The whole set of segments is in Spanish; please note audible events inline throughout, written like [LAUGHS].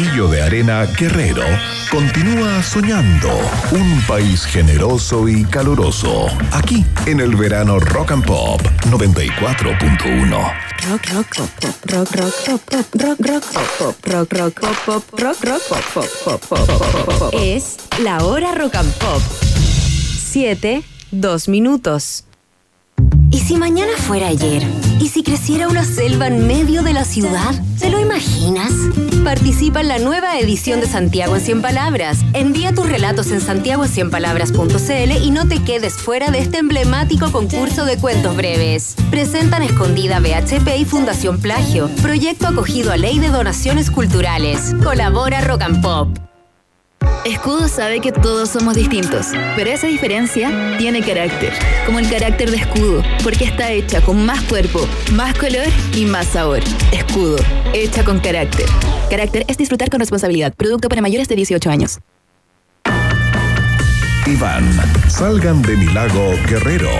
Castillo de Arena Guerrero continúa soñando un país generoso y caluroso. Aquí, en el verano Rock and Pop 94.1. Rock, rock, pop, pop, rock, rock, pop, pop, rock, rock, pop, pop, rock, rock, pop, pop, rock, rock, pop, pop, pop, pop, pop, pop. Es la hora rock and pop. Siete, dos minutos. ¿Y si mañana fuera ayer? ¿Y si creciera una selva en medio de la ciudad? ¿Te lo imaginas? Participa en la nueva edición de Santiago en 100 Palabras. Envía tus relatos en santiago100palabras.cl y no te quedes fuera de este emblemático concurso de cuentos breves. Presentan Escondida BHP y Fundación Plagio. Proyecto acogido a Ley de Donaciones Culturales. Colabora Rock and Pop. Escudo sabe que todos somos distintos, pero esa diferencia tiene carácter, como el carácter de Escudo, porque está hecha con más cuerpo, más color y más sabor. Escudo, hecha con carácter. Carácter es disfrutar con responsabilidad. Producto para mayores de 18 años. Iván, salgan de mi lago Guerrero.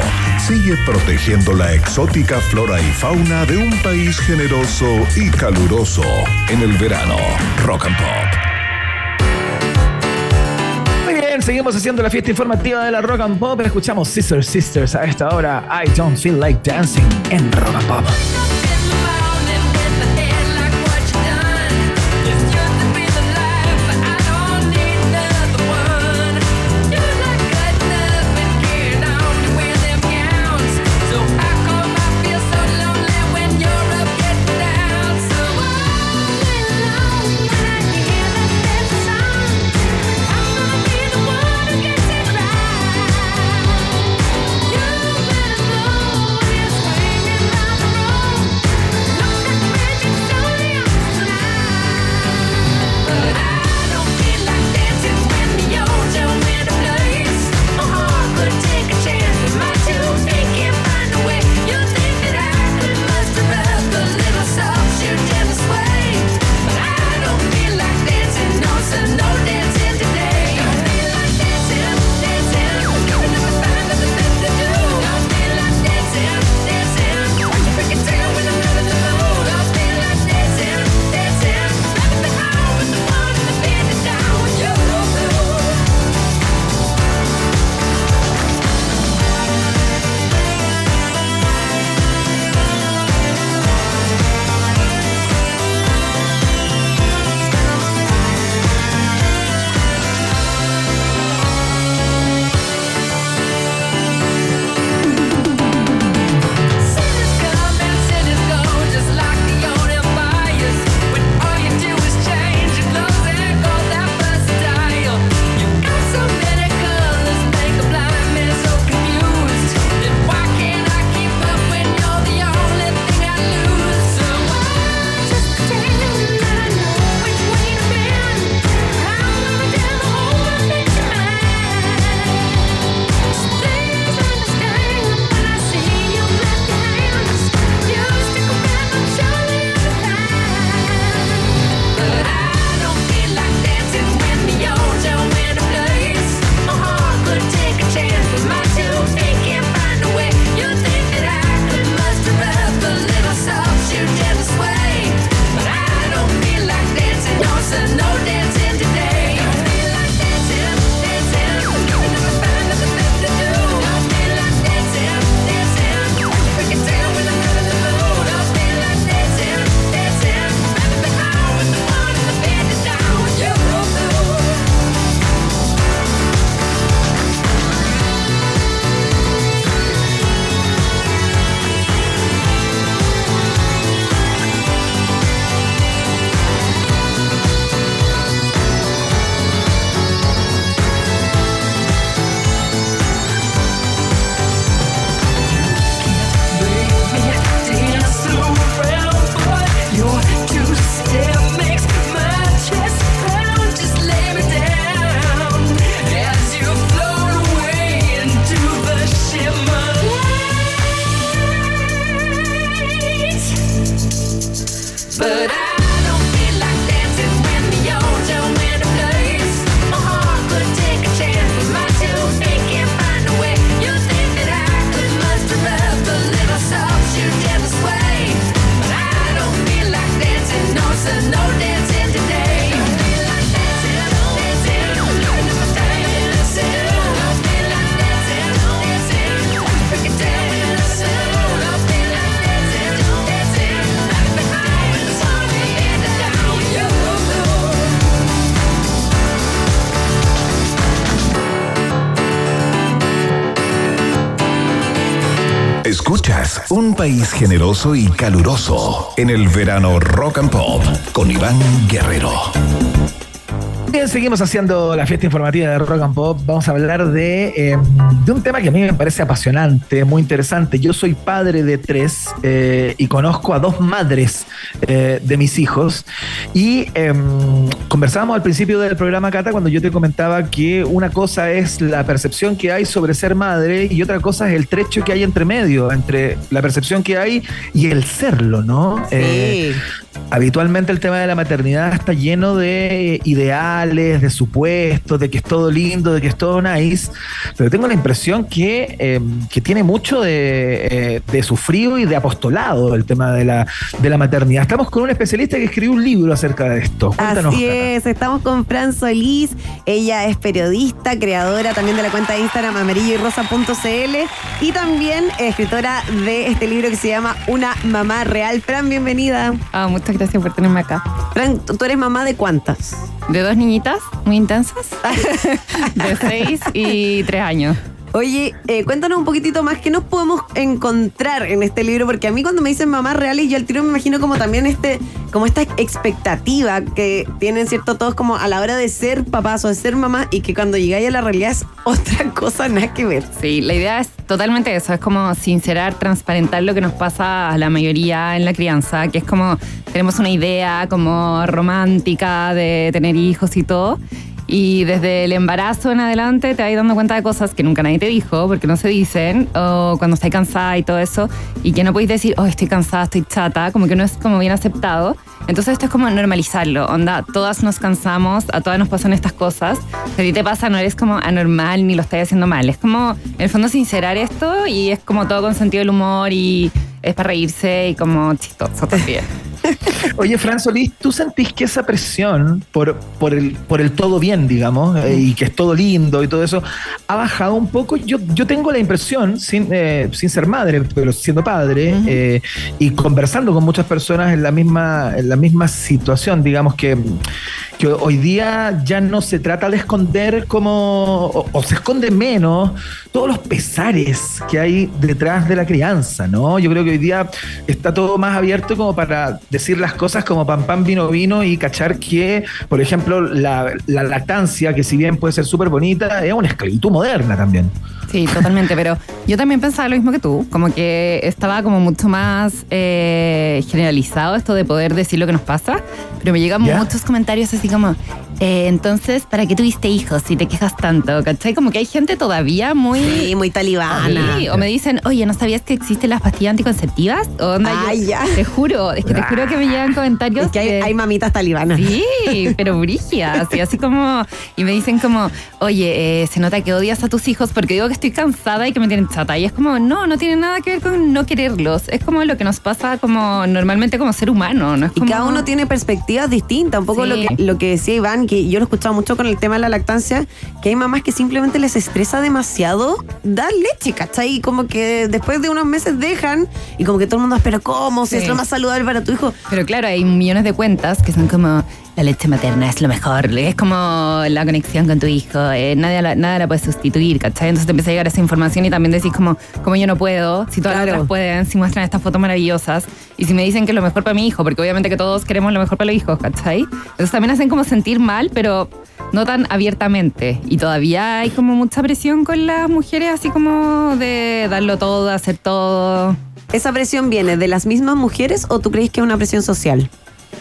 Sigue protegiendo la exótica flora y fauna de un país generoso y caluroso en el verano. Rock and Pop. Bien, seguimos haciendo la fiesta informativa de la Rock and Pop. Escuchamos Sisters Sisters a esta hora. I don't feel like dancing en Rock and Pop. Generoso y caluroso en el verano Rock and Pop con Iván Guerrero. Bien, seguimos haciendo la fiesta informativa de Rock and Pop. Vamos a hablar de, em, un tema que a mí me parece apasionante, muy interesante. Yo soy padre de tres eh, y conozco a dos madres eh, de mis hijos. Y em, conversábamos al principio del programa, Cata, cuando yo te comentaba que una cosa es la percepción que hay sobre ser madre y otra cosa es el trecho que hay entre medio, entre la percepción que hay y el serlo, ¿no? Sí. Eh, habitualmente el tema de la maternidad está lleno de ideales, de supuestos, de que es todo lindo, de que es todo nice, pero tengo la impresión que, eh, que tiene mucho de, eh, de sufrido y de apostolado el tema de la, de la maternidad. Estamos con un especialista que escribió un libro acerca de esto. Cuéntanos. Así Cata. es, estamos con Fran Solís. Ella es periodista, creadora también de la cuenta de Instagram amarilloyrosa.cl y también escritora de este libro que se llama Una mamá real. Fran, bienvenida. Ah, muchas gracias por tenerme acá. Fran, ¿tú eres mamá de cuántas? De dos niñitas muy intensas, [LAUGHS] de seis y tres años. Oye, eh, cuéntanos un poquitito más, ¿qué nos podemos encontrar en este libro? Porque a mí cuando me dicen mamás reales, yo al tiro me imagino como también este, como esta expectativa que tienen, ¿cierto? Todos como a la hora de ser papás o de ser mamás y que cuando llegáis a la realidad es [LAUGHS] otra cosa, nada que ver. Sí, la idea es totalmente eso, es como sincerar, transparentar lo que nos pasa a la mayoría en la crianza, que es como tenemos una idea como romántica de tener hijos y todo. Y desde el embarazo en adelante te vas dando cuenta de cosas que nunca nadie te dijo, porque no se dicen, o cuando estás cansada y todo eso, y que no podéis decir, oh, estoy cansada, estoy chata, como que no es como bien aceptado. Entonces esto es como normalizarlo, onda, todas nos cansamos, a todas nos pasan estas cosas, si a ti te pasa no eres como anormal ni lo estás haciendo mal, es como, en el fondo, sincerar esto y es como todo con sentido del humor y es para reírse y como chistoso también. [LAUGHS] Oye, Fran Solís, ¿tú sentís que esa presión por, por, el, por el todo bien, digamos, eh, y que es todo lindo y todo eso, ha bajado un poco? Yo, yo tengo la impresión, sin, eh, sin ser madre, pero siendo padre, eh, y conversando con muchas personas en la misma, en la misma situación, digamos que, que hoy día ya no se trata de esconder como, o, se esconde menos todos los pesares que hay detrás de la crianza, ¿no? Yo creo que hoy día está todo más abierto como para decir las cosas como pan pan vino vino y cachar que, por ejemplo, la, la lactancia, que si bien puede ser súper bonita, es una esclavitud moderna también. Sí, totalmente, pero yo también pensaba lo mismo que tú, como que estaba como mucho más eh, generalizado esto de poder decir lo que nos pasa, pero me llegan muchos comentarios así como, eh, entonces, ¿para qué tuviste hijos si te quejas tanto? ¿Cachai? Como que hay gente todavía muy... Sí, muy talibana. Sí, o me dicen, oye, ¿no sabías que existen las pastillas anticonceptivas? O onda, yo- Ay, ya. Te juro, es que te juro que me llegan comentarios. Es que hay, de- hay mamitas talibanas. Sí, pero brígidas. Y así como. Y me dicen como, oye, eh, se nota que odias a tus hijos porque digo que estoy cansada y que me tienen chata. Y es como, no, no tiene nada que ver con no quererlos. Es como lo que nos pasa como normalmente como ser humano, ¿no? Es Y cada uno tiene perspectivas distintas. Un poco Sí. lo, que, lo que decía Iván, que yo lo he escuchado mucho con el tema de la lactancia, que hay mamás que simplemente les estresa demasiado dar leche, ¿cachai? Y como que después de unos meses dejan y como que todo el mundo, pero ¿cómo? Si Sí. es lo más saludable para tu hijo. Pero claro, hay millones de cuentas que son como la leche materna es lo mejor, es como la conexión con tu hijo, eh, nadie la- nada la puede sustituir, ¿cachai? Entonces te empieza a llegar esa información y también decís como, como yo no puedo, si todas las Claro. otras pueden, si muestran estas fotos maravillosas y si me dicen que es lo mejor para mi hijo, porque obviamente que todos queremos lo mejor para los hijos, ¿cachai? Entonces también hacen como sentir mal, pero no tan abiertamente. Y todavía hay como mucha presión con las mujeres, así como de darlo todo, hacer todo. ¿Esa presión viene de las mismas mujeres o tú crees que es una presión social?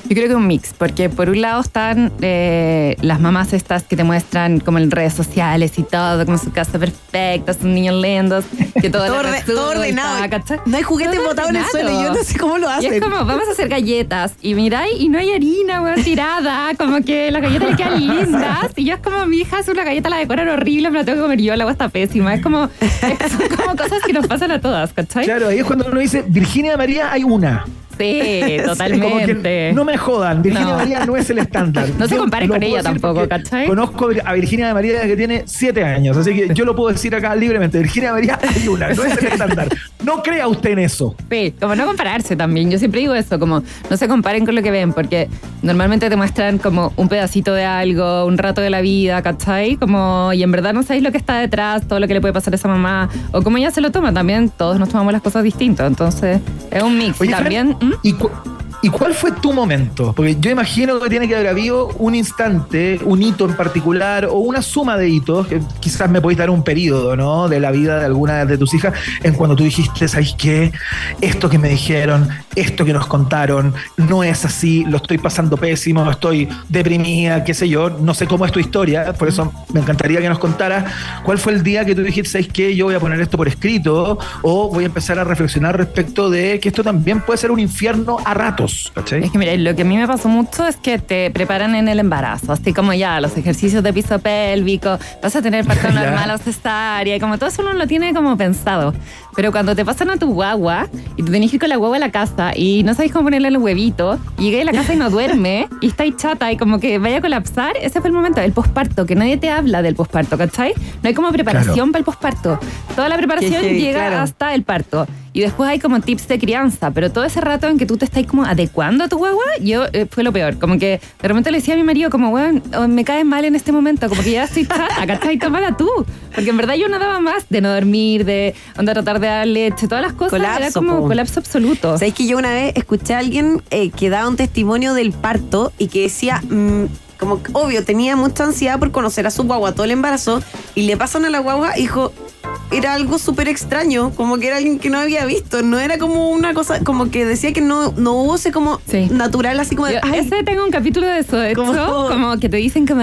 Yo creo que un mix, porque por un lado están eh, las mamás estas que te muestran como en redes sociales y todo, como su casa perfecta, sus niños lindos, que todo, Todo, orde- ordenado. No hay juguetes Todo botados en el suelo. Yo no sé cómo lo Y hacen. es como, vamos a hacer galletas. Y miráis, y no hay harina, weón, tirada. Como que las galletas le quedan lindas. Y yo es como, mi hija hace una galleta, la decoran horrible, me la tengo que comer yo, la agua está pésima. Es como, son como cosas que nos pasan a todas, ¿cachai? Claro, ahí es cuando uno dice, Virginia María hay una. Sí, [LAUGHS] totalmente. no me jodan, Virginia No. María no es el estándar. [LAUGHS] No se lo con ella tampoco, ¿cachai? Conozco a Virginia de María desde que tiene siete años, así que yo lo puedo decir acá libremente. Virginia María [LAUGHS] hay una, no es el estándar. No crea usted en eso. Sí, como no compararse también. Yo siempre digo eso, como no se comparen con lo que ven, porque normalmente te muestran como un pedacito de algo, un rato de la vida, ¿cachai? Como, y en verdad no sabéis lo que está detrás, todo lo que le puede pasar a esa mamá, o cómo ella se lo toma. También todos nos tomamos las cosas distintas. Entonces, es un mix. también. ¿Mm? ¿y ¿Y cuál fue tu momento? Porque yo imagino que tiene que haber habido un instante, un hito en particular o una suma de hitos, que quizás me podéis dar un periodo, ¿no? De la vida de alguna de tus hijas, en cuando tú dijiste, ¿sabes qué? Esto que me dijeron, esto que nos contaron, no es así, lo estoy pasando pésimo, estoy deprimida, qué sé yo, no sé cómo es tu historia, por eso me encantaría que nos contaras cuál fue el día que tú dijiste, ¿sabes qué? Yo voy a poner esto por escrito o voy a empezar a reflexionar respecto de que esto también puede ser un infierno a ratos. Es que mira, lo que a mí me pasó mucho es que te preparan en el embarazo, así como ya los ejercicios de piso pélvico, vas a tener parto [LAUGHS] normal o cesárea, y como todo eso uno lo tiene como pensado. Pero cuando te pasan a tu guagua y te tenés que ir con la guagua a la casa y no sabes cómo ponerle el huevito, y llegué a la casa y no [LAUGHS] duerme, y está ahí chata y como que vaya a colapsar, ese fue el momento, el posparto, que nadie te habla del posparto, ¿cachai? No hay como preparación para el posparto. Toda la preparación llega hasta el parto. Y después hay como tips de crianza, pero todo ese rato en que tú te estás como adecuando a tu guagua, yo eh, fue lo peor. Como que de repente le decía a mi marido, como, weón, oh, me caes mal en este momento, como que ya estoy chata, ¿cachai? Tomada tú. Porque en verdad yo no daba más de no dormir, de andar a tratar de dar leche, todas las cosas. Colapso, era como colapso absoluto. ¿Sabes que yo una vez escuché a alguien eh, que daba un testimonio del parto y que decía. Mm, como obvio, tenía mucha ansiedad por conocer a su guagua todo el embarazo y le pasan a la guagua, hijo, era algo súper extraño, como que era alguien que no había visto, no era como una cosa, como que decía que no, no hubo ese como natural, así como de... ese tengo un capítulo de eso, de como que te dicen que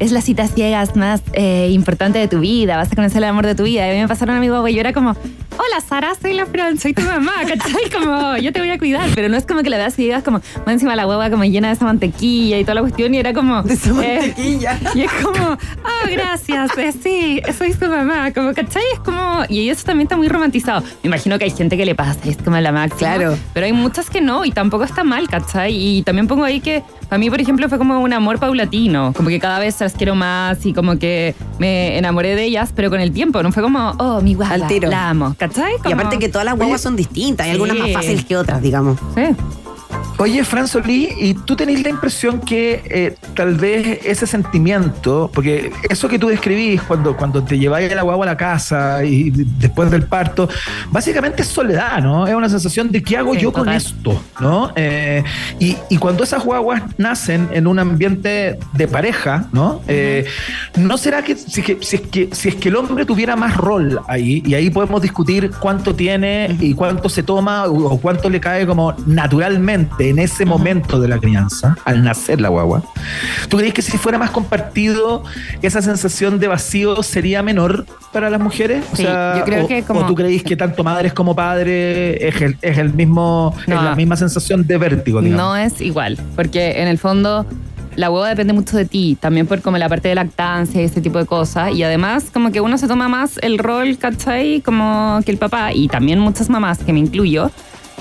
es la cita ciegas más eh, importante de tu vida, vas a conocer el amor de tu vida, y a mí me pasaron a mi guagua y yo era como, hola Sara, soy la Fran, soy tu mamá, [LAUGHS] ¿cachai? Como, yo te voy a cuidar, pero no es como que la veas y digas como, más encima la hueva como llena de esa mantequilla y toda la cuestión, y era como... De esa eh, mantequilla. y es como, oh, gracias, eh, sí, soy tu mamá, como, ¿cachai? Es como, y eso también está muy romantizado. Me imagino que hay gente que le pasa, es como la máxima. Claro. Pero hay muchas que no, y tampoco está mal, ¿cachai? Y también pongo ahí que a mí, por ejemplo, fue como un amor paulatino, como que cada vez las quiero más y como que me enamoré de ellas, pero con el tiempo, no fue como, oh, mi guagua, la amo, ¿cachai? Y aparte que todas las guaguas son distintas, hay algunas más fáciles que otras, digamos. Sí. Oye, Fran Solí, ¿y tú tenés la impresión que eh, tal vez ese sentimiento, porque eso que tú describís cuando, cuando te lleváis el guagua a la casa y después del parto, básicamente es soledad, ¿no? Es una sensación de qué hago yo con esto, ¿no? Eh, y, cuando esas guaguas nacen en un ambiente de pareja, ¿no? Eh, ¿No será que si, que si, es que si es que el hombre tuviera más rol ahí, y ahí podemos discutir cuánto tiene y cuánto se toma o cuánto le cae como naturalmente en ese momento de la crianza, al nacer la guagua, ¿tú crees que si fuera más compartido, esa sensación de vacío sería menor para las mujeres? Sí, yo creo o, que como... ¿O tú creéis que tanto madres como padres es el, mismo, es la misma sensación de vértigo? No es igual, porque en el fondo la hueva depende mucho de ti, también por como la parte de lactancia y ese tipo de cosas. Y además, como que uno se toma más el rol, ¿cachai? Como que el papá, y también muchas mamás, que me incluyo,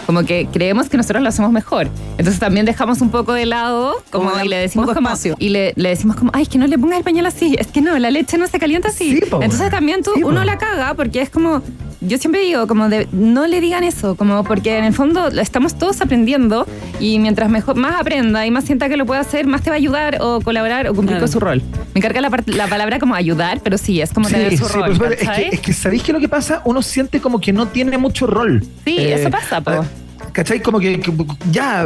como que creemos que nosotros lo hacemos mejor. Entonces también dejamos un poco de lado como, y le decimos como y le, le, decimos como, ay, es que no le pongas el pañal así, es que no, la leche no se calienta así. Entonces también tú, uno la caga porque es como, yo siempre digo, como de, no le digan eso, como porque en el fondo estamos todos aprendiendo y mientras mejor, más aprenda y más sienta que lo puede hacer, más te va a ayudar o colaborar o cumplir con su rol. Me encarga la, la, palabra como ayudar, pero sí, es como tener su rol. es, que, es, que, ¿sabéis que lo que pasa? Uno siente como que no tiene mucho rol. Sí, eso eh, pasa, po. ¿Cachai? Como que, ya,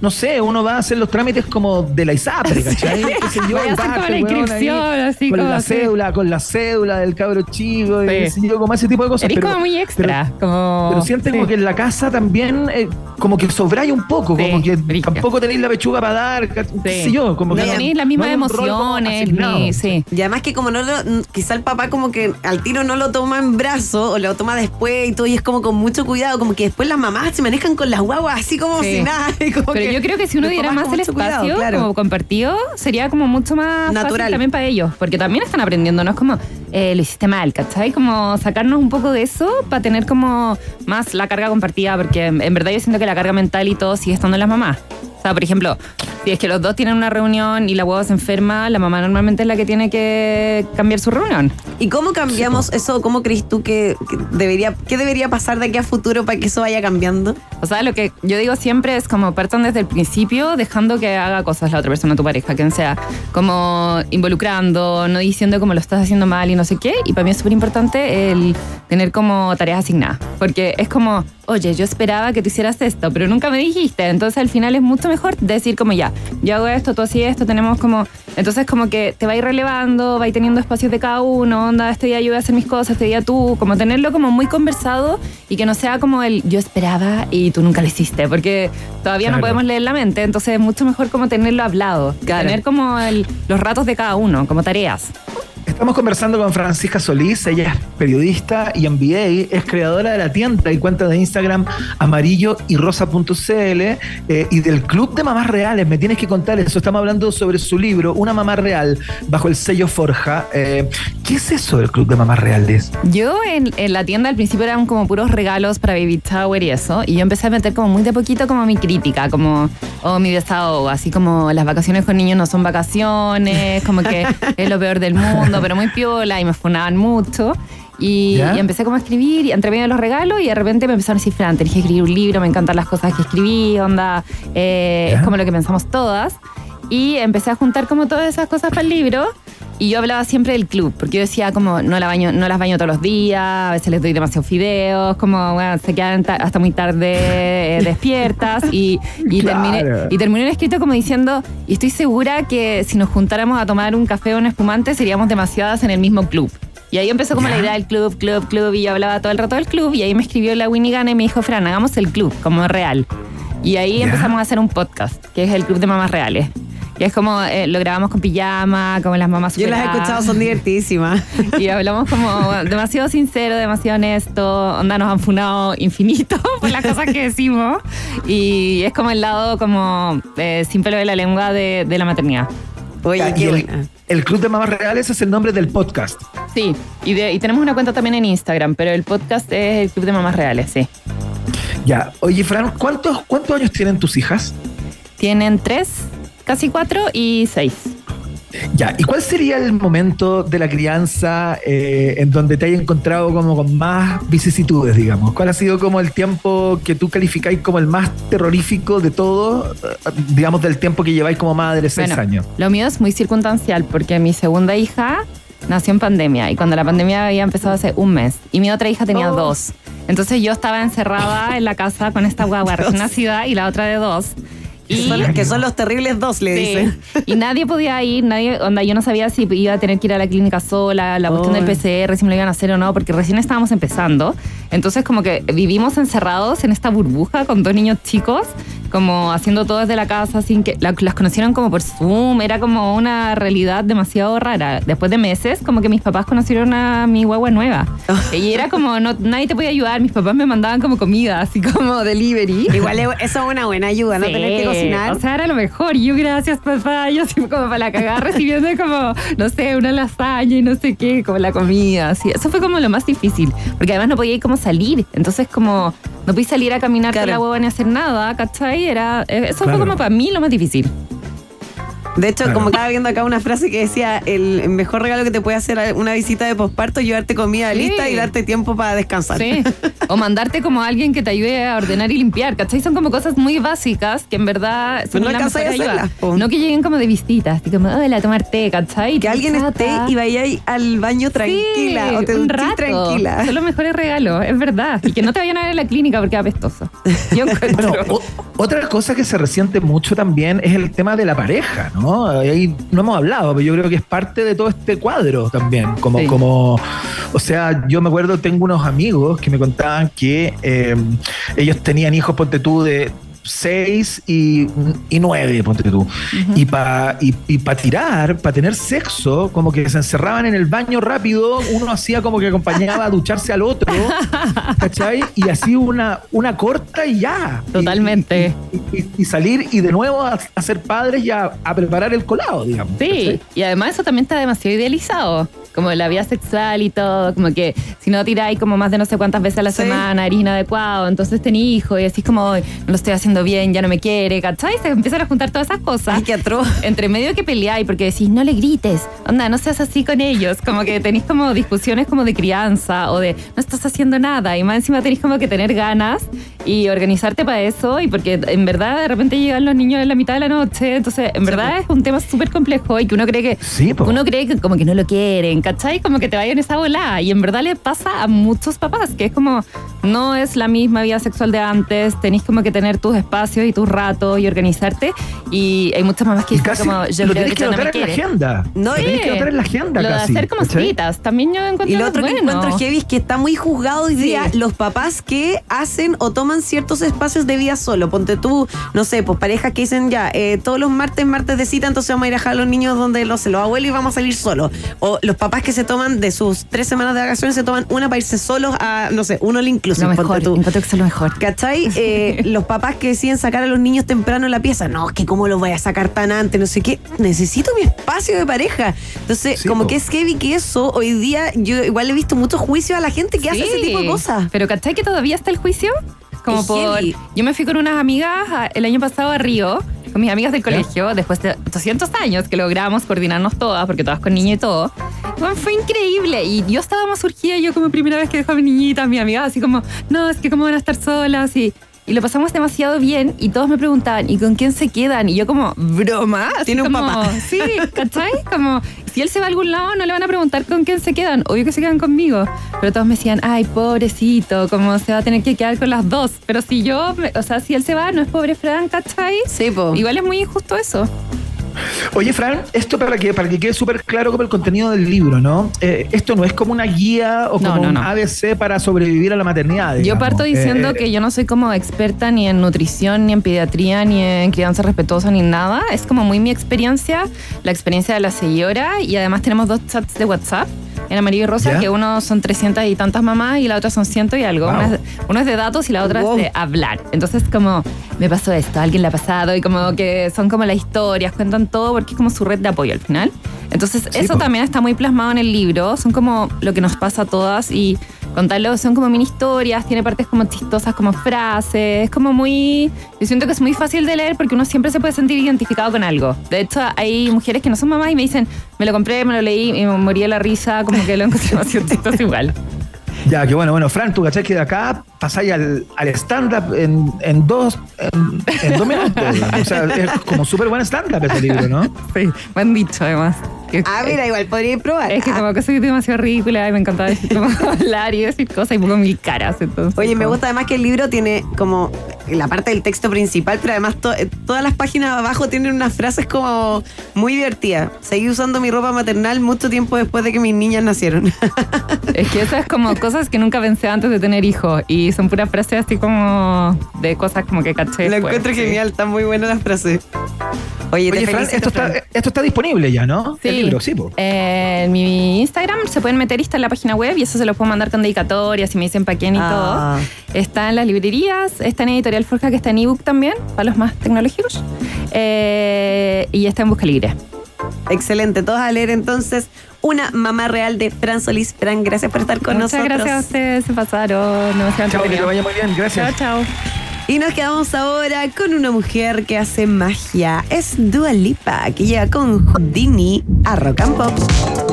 no sé, uno va a hacer los trámites como de la ISAPRE, ¿cachai? [LAUGHS] yo, con la inscripción, así con la cédula, con la cédula del cabro chico, y yo, como ese tipo de cosas. pero, como muy extra. Pero, como... pero siente como que en la casa también, eh, como que sobraya un poco, como que tampoco tenéis la pechuga para dar, qué sé yo, como no que. tenéis las mismas emociones, ni, sí. Y además que como no lo, quizá el papá como que al tiro no lo toma en brazo o lo toma después y todo, y es como con mucho cuidado, como que después las mamás se manejan con las guaguas así como si nada. [LAUGHS] Pero yo creo que si uno diera más el espacio como compartido, sería como mucho más natural también para ellos, porque también están aprendiendo, no es como eh, lo hiciste mal, ¿cachai? Como sacarnos un poco de eso para tener como más la carga compartida, porque en verdad yo siento que la carga mental y todo sigue estando en las mamás. O sea, por ejemplo, Si es que los dos tienen una reunión y la hueva se enferma, la mamá normalmente es la que tiene que cambiar su reunión. ¿Y cómo cambiamos eso? ¿Cómo crees tú que, que debería, qué debería pasar de aquí a futuro para que eso vaya cambiando? O sea, lo que yo digo siempre es como partan desde el principio dejando que haga cosas la otra persona, tu pareja, quien sea, como involucrando, no diciendo como lo estás haciendo mal y no sé qué. Y para mí es súper importante el tener como tareas asignadas, porque es como, oye, yo esperaba que tú hicieras esto, pero nunca me dijiste. Entonces al final es mucho mejor decir como ya, yo hago esto, tú así esto, tenemos como... Entonces como que te va a ir relevando, va a ir teniendo espacios de cada uno, onda, este día yo voy a hacer mis cosas, este día tú, como tenerlo como muy conversado y que no sea como el yo esperaba y tú nunca lo hiciste, porque todavía Claro. no podemos leer la mente, entonces es mucho mejor como tenerlo hablado, Claro. tener como el- los ratos de cada uno, como tareas. Estamos conversando con Francisca Solís, ella es periodista y MBA, es creadora de la tienda y cuenta de Instagram amarillo y rosa.cl eh, y del Club de Mamás Reales. Me tienes que contar eso. Estamos hablando sobre su libro, Una Mamá Real, bajo el sello Forja. Eh, ¿Qué es eso del Club de Mamás Reales? Yo en, en la tienda al principio eran como puros regalos para Baby Tower y eso, y yo empecé a meter como muy de poquito como mi crítica, como, o mi desahogo, así como las vacaciones con niños no son vacaciones, como que [LAUGHS] es lo peor del mundo, pero muy piola, y me funaban mucho. Y, empecé como a escribir, y entre medio de los regalos, y de repente me empezaron a decir, Fran, tenés que escribir un libro, me encantan las cosas que escribí, onda, eh, es como lo que pensamos todas. Y empecé a juntar como todas esas cosas para el libro. Y yo hablaba siempre del club, porque yo decía como no, la baño, no las baño todos los días, a veces les doy demasiados fideos, como bueno, se quedan ta- hasta muy tarde eh, despiertas. Y, y, Claro. terminé, y terminé el escrito como diciendo, y estoy segura que si nos juntáramos a tomar un café o un espumante seríamos demasiadas en el mismo club. Y ahí empezó como Ya. la idea del club, club, club, y yo hablaba todo el rato del club, y ahí me escribió la Winnie Gana y me dijo, Fran, hagamos el club, como real. Y ahí Ya. empezamos a hacer un podcast, que es el Club de Mamás Reales. Y es como, eh, lo grabamos con pijama, como las mamás Yo las he superadas. escuchado, son divertidísimas. [LAUGHS] Y hablamos como demasiado sincero, demasiado honesto. Onda, nos han funado infinito [LAUGHS] por las cosas que decimos. Y es como el lado como eh, sin pelo de la lengua de, de la maternidad. Oye, y el Club de Mamás Reales es el nombre del podcast. Sí, y, de- y tenemos una cuenta también en Instagram, pero el podcast es el Club de Mamás Reales, sí. Ya, oye, Fran, ¿cuántos, ¿cuántos años tienen tus hijas? Tienen tres, casi cuatro y seis. Ya, ¿y cuál sería el momento de la crianza eh, en donde te hayas encontrado como con más vicisitudes, digamos? ¿Cuál ha sido como el tiempo que tú calificáis como el más terrorífico de todo, eh, digamos, del tiempo que lleváis como madre, seis Bueno, años? Lo mío es muy circunstancial porque mi segunda hija nació en pandemia y cuando la pandemia había empezado hace un mes y mi otra hija tenía Oh. dos. Entonces yo estaba encerrada en la casa con esta guagua [LAUGHS] recién nacida y la otra de dos. Y, Son- que son los terribles dos, le Sí. dicen. Y nadie podía ir, nadie, onda, yo no sabía si iba a tener que ir a la clínica sola, la cuestión del. PCR, si me lo iban a hacer o no, porque recién estábamos empezando. Entonces como que vivimos encerrados en esta burbuja con dos niños chicos, como haciendo todo desde la casa, sin que la- las conocieron como por Zoom, era como una realidad demasiado rara. Después de meses, como que mis papás conocieron a mi guagua nueva. [LAUGHS] Y era como, no, nadie te podía ayudar, mis papás me mandaban como comida, así como delivery. Igual es- eso es una buena ayuda, no Sí, tener que cocinar. O sea, era lo mejor. Yo, gracias, papá. Yo así como para la cagada recibiendo como, no sé, una lasaña y no sé qué, como la comida. Así. Eso fue como lo más difícil. Porque además no podía ir como salir. Entonces, como no podía salir a caminar con Claro. la hueva ni hacer nada, ¿cachai? Era, eh, eso Claro. fue como para mí lo más difícil. De hecho, Claro. como estaba viendo acá una frase que decía, el mejor regalo que te puede hacer una visita de posparto es llevarte comida Sí. lista y darte tiempo para descansar. Sí. [LAUGHS] O mandarte como a alguien que te ayude a ordenar y limpiar, ¿cachai? Son como cosas muy básicas que en verdad son no las alcanzáis a mejores ayudas. hacerlas, po. No que lleguen como de visitas, así como, hola, a tomar té, ¿cachai? Que alguien esté y vaya ahí al baño tranquila Sí, o te un rato. tranquila. Son los mejores regalos, es verdad. Y que no te vayan a ver a la clínica porque es apestoso. [LAUGHS] Yo encuentro. Bueno, o- otra cosa que se resiente mucho también es el tema de la pareja, ¿no? Ahí no hemos hablado, pero yo creo que es parte de todo este cuadro también. Como, Sí. como, o sea, yo me acuerdo, tengo unos amigos que me contaban que eh, ellos tenían hijos, ponte tú, de seis y, y nueve, ponte tú. Y para y, y pa tirar, para tener sexo, como que se encerraban en el baño rápido, uno hacía como que acompañaba a ducharse al otro, [LAUGHS] ¿cachai? Y así una, una corta y ya. Totalmente. Y, y- y salir y de nuevo a, a ser padres y a, a preparar el colado, digamos. Sí, ¿cachai? y además eso también está demasiado idealizado. Como la vida sexual y todo, como que si no tiráis como más de no sé cuántas veces a la semana, eres inadecuado, entonces tenés hijo y decís como, no lo estoy haciendo bien, ya no me quiere, ¿cachai? Se empiezan a juntar todas esas cosas. Ay, qué atroz. [LAUGHS] Entre medio que peleáis porque decís, no le grites, onda, no seas así con ellos, como que tenéis como discusiones como de crianza o de no estás haciendo nada y más encima tenéis como que tener ganas y organizarte para eso y porque en verdad de repente llegan los niños en la mitad de la noche, entonces en verdad es un tema súper complejo y que uno cree que Sí, uno cree que como que no lo quieren, ¿cachai? Como que te vayan esa volada y en verdad le pasa a muchos papás que es como no es la misma vida sexual de antes, tenéis como que tener tus espacios y tus ratos y organizarte y hay muchas mamás que Y dicen casi como yo lo creo tenés que que no me en la agenda. No, lo tenés que anotar en la agenda Lo de casi. hacer como citas, también yo encuentro Y lo otro que bueno. encuentro heavy es que está muy juzgado hoy día los papás que hacen o toman ciertos espacios de vida solo. Ponte tú, no sé, pues parejas que dicen ya, eh, todos los martes, martes de cita, entonces vamos a ir a dejar a los niños donde los, los abuelos y vamos a salir solos. O los papás que se toman de sus tres semanas de vacaciones, se toman una para irse solos a, no sé, uno all inclusive. lo mejor, tú. que es lo mejor. ¿Cachai? [LAUGHS] Eh, los papás que deciden sacar a los niños temprano en la pieza. No, es que cómo los voy a sacar tan antes, no sé qué. Necesito mi espacio de pareja. Entonces, Sí, como po. que es heavy que eso, hoy día, yo igual he visto muchos juicios a la gente que hace ese tipo de cosas. Pero ¿cachai que todavía está el juicio? Como Es por. heavy. Yo me fui con unas amigas el año pasado a Río, con mis amigas del colegio, después de 200 años que logramos coordinarnos todas, porque todas con niños y todo. Bueno, fue increíble. Y yo estaba más surgida, yo como primera vez que dejo a mi niñita, mis amigas, así como, no, es que cómo van a estar solas. Y, y lo pasamos demasiado bien. Y todos me preguntaban, ¿y con quién se quedan? Y yo, como, broma. Así Tiene un como, papá. [LAUGHS] Sí, [LAUGHS] ¿cachai? Como, si él se va a algún lado, no le van a preguntar con quién se quedan. Obvio que se quedan conmigo. Pero todos me decían, ay, pobrecito, como se va a tener que quedar con las dos. Pero si yo, o sea, si él se va, no es pobre Fran, ¿cachai? Sí, po. Igual es muy injusto eso. Oye, Fran, esto para que, para que quede súper claro como el contenido del libro, ¿no? Eh, esto no es como una guía o No, como no, un. ABC para sobrevivir a la maternidad. Yo parto diciendo Eh, que yo no soy como experta ni en nutrición, ni en pediatría, ni en crianza respetuosa, ni nada. Es como muy mi experiencia, la experiencia de la seguidora y además tenemos dos chats de WhatsApp. En amarillo y rosa, ¿Ya? que uno son 300 y tantas mamás y la otra son ciento y algo. Wow. Una es- uno es de datos y la otra Wow. es de hablar. Entonces, como, me pasó esto, alguien le ha pasado y como que son como las historias, cuentan todo porque es como su red de apoyo al final. Entonces, Sí, eso po. también está muy plasmado en el libro. Son como lo que nos pasa a todas y contarlo son como mini historias, tiene partes como chistosas, como frases. Es como muy. Yo siento que es muy fácil de leer porque uno siempre se puede sentir identificado con algo. De hecho, hay mujeres que no son mamás y me dicen, me lo compré, me lo leí y me morí de la risa, como que lo encontré demasiado chistoso igual. Ya, que bueno, bueno, Fran, tú cachai que de acá pasáis al, al stand-up en, en dos en, en dos minutos. o sea, es como súper buen stand-up este libro, ¿no? [LAUGHS] Sí, buen dicho además. Que- Ah, mira, igual podría ir probar. Es que Ah. como que soy demasiado ridícula y me encanta decir [LAUGHS] hablar y decir cosas y pongo mil caras. Entonces, Oye, me gusta además que el libro tiene como la parte del texto principal, pero además to- todas las páginas abajo tienen unas frases como muy divertidas. Seguí usando mi ropa maternal mucho tiempo después de que mis niñas nacieron. [LAUGHS] Es que eso es como cosas que nunca pensé antes de tener hijos y son puras frases así como de cosas como que caché. Lo encuentro genial, están muy buenas las frases. Oye, Fran, esto está, Fran. esto está disponible ya, ¿no? Sí. El libro, sí, po. Eh, en mi Instagram se pueden meter y está en la página web y eso se los puedo mandar con dedicatorias y me dicen para quién y Ah. todo. Está en las librerías, está en Editorial Forja que está en ebook también, para los más tecnológicos. Eh, y está en Busca Libre. Excelente, todos a leer entonces Una mamá real de Fran Solís. Fran, gracias por estar con Muchas nosotros. gracias a ustedes, se pasaron. No, Chao, que te vaya muy bien, gracias. Chao, chao. Y nos quedamos ahora con una mujer que hace magia. Es Dua Lipa, que llega con Houdini a Rock and Pop.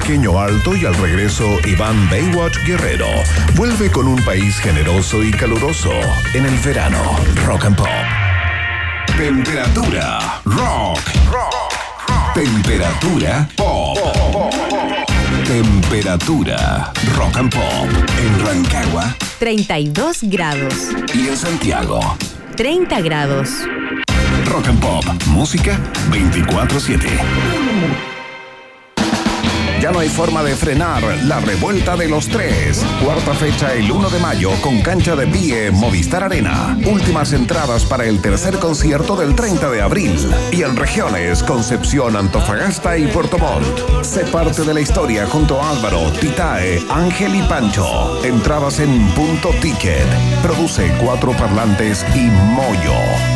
Pequeño alto y al regreso Iván Baywatch Guerrero vuelve con un país generoso y caluroso en el verano Rock and Pop. Temperatura rock. Temperatura pop. Temperatura rock and pop en Rancagua 32 grados. y en Santiago. 30 grados. Rock and Pop, música 24/7. Ya no hay forma de frenar la revuelta de los tres. Cuarta fecha el 1 de mayo con cancha de pie Movistar Arena. Últimas entradas para el tercer concierto del 30 de abril. Y en regiones Concepción, Antofagasta y Puerto Montt. Sé parte de la historia junto a Álvaro, Titae, Ángel y Pancho. Entradas en punto ticket. Produce cuatro parlantes y Moyo.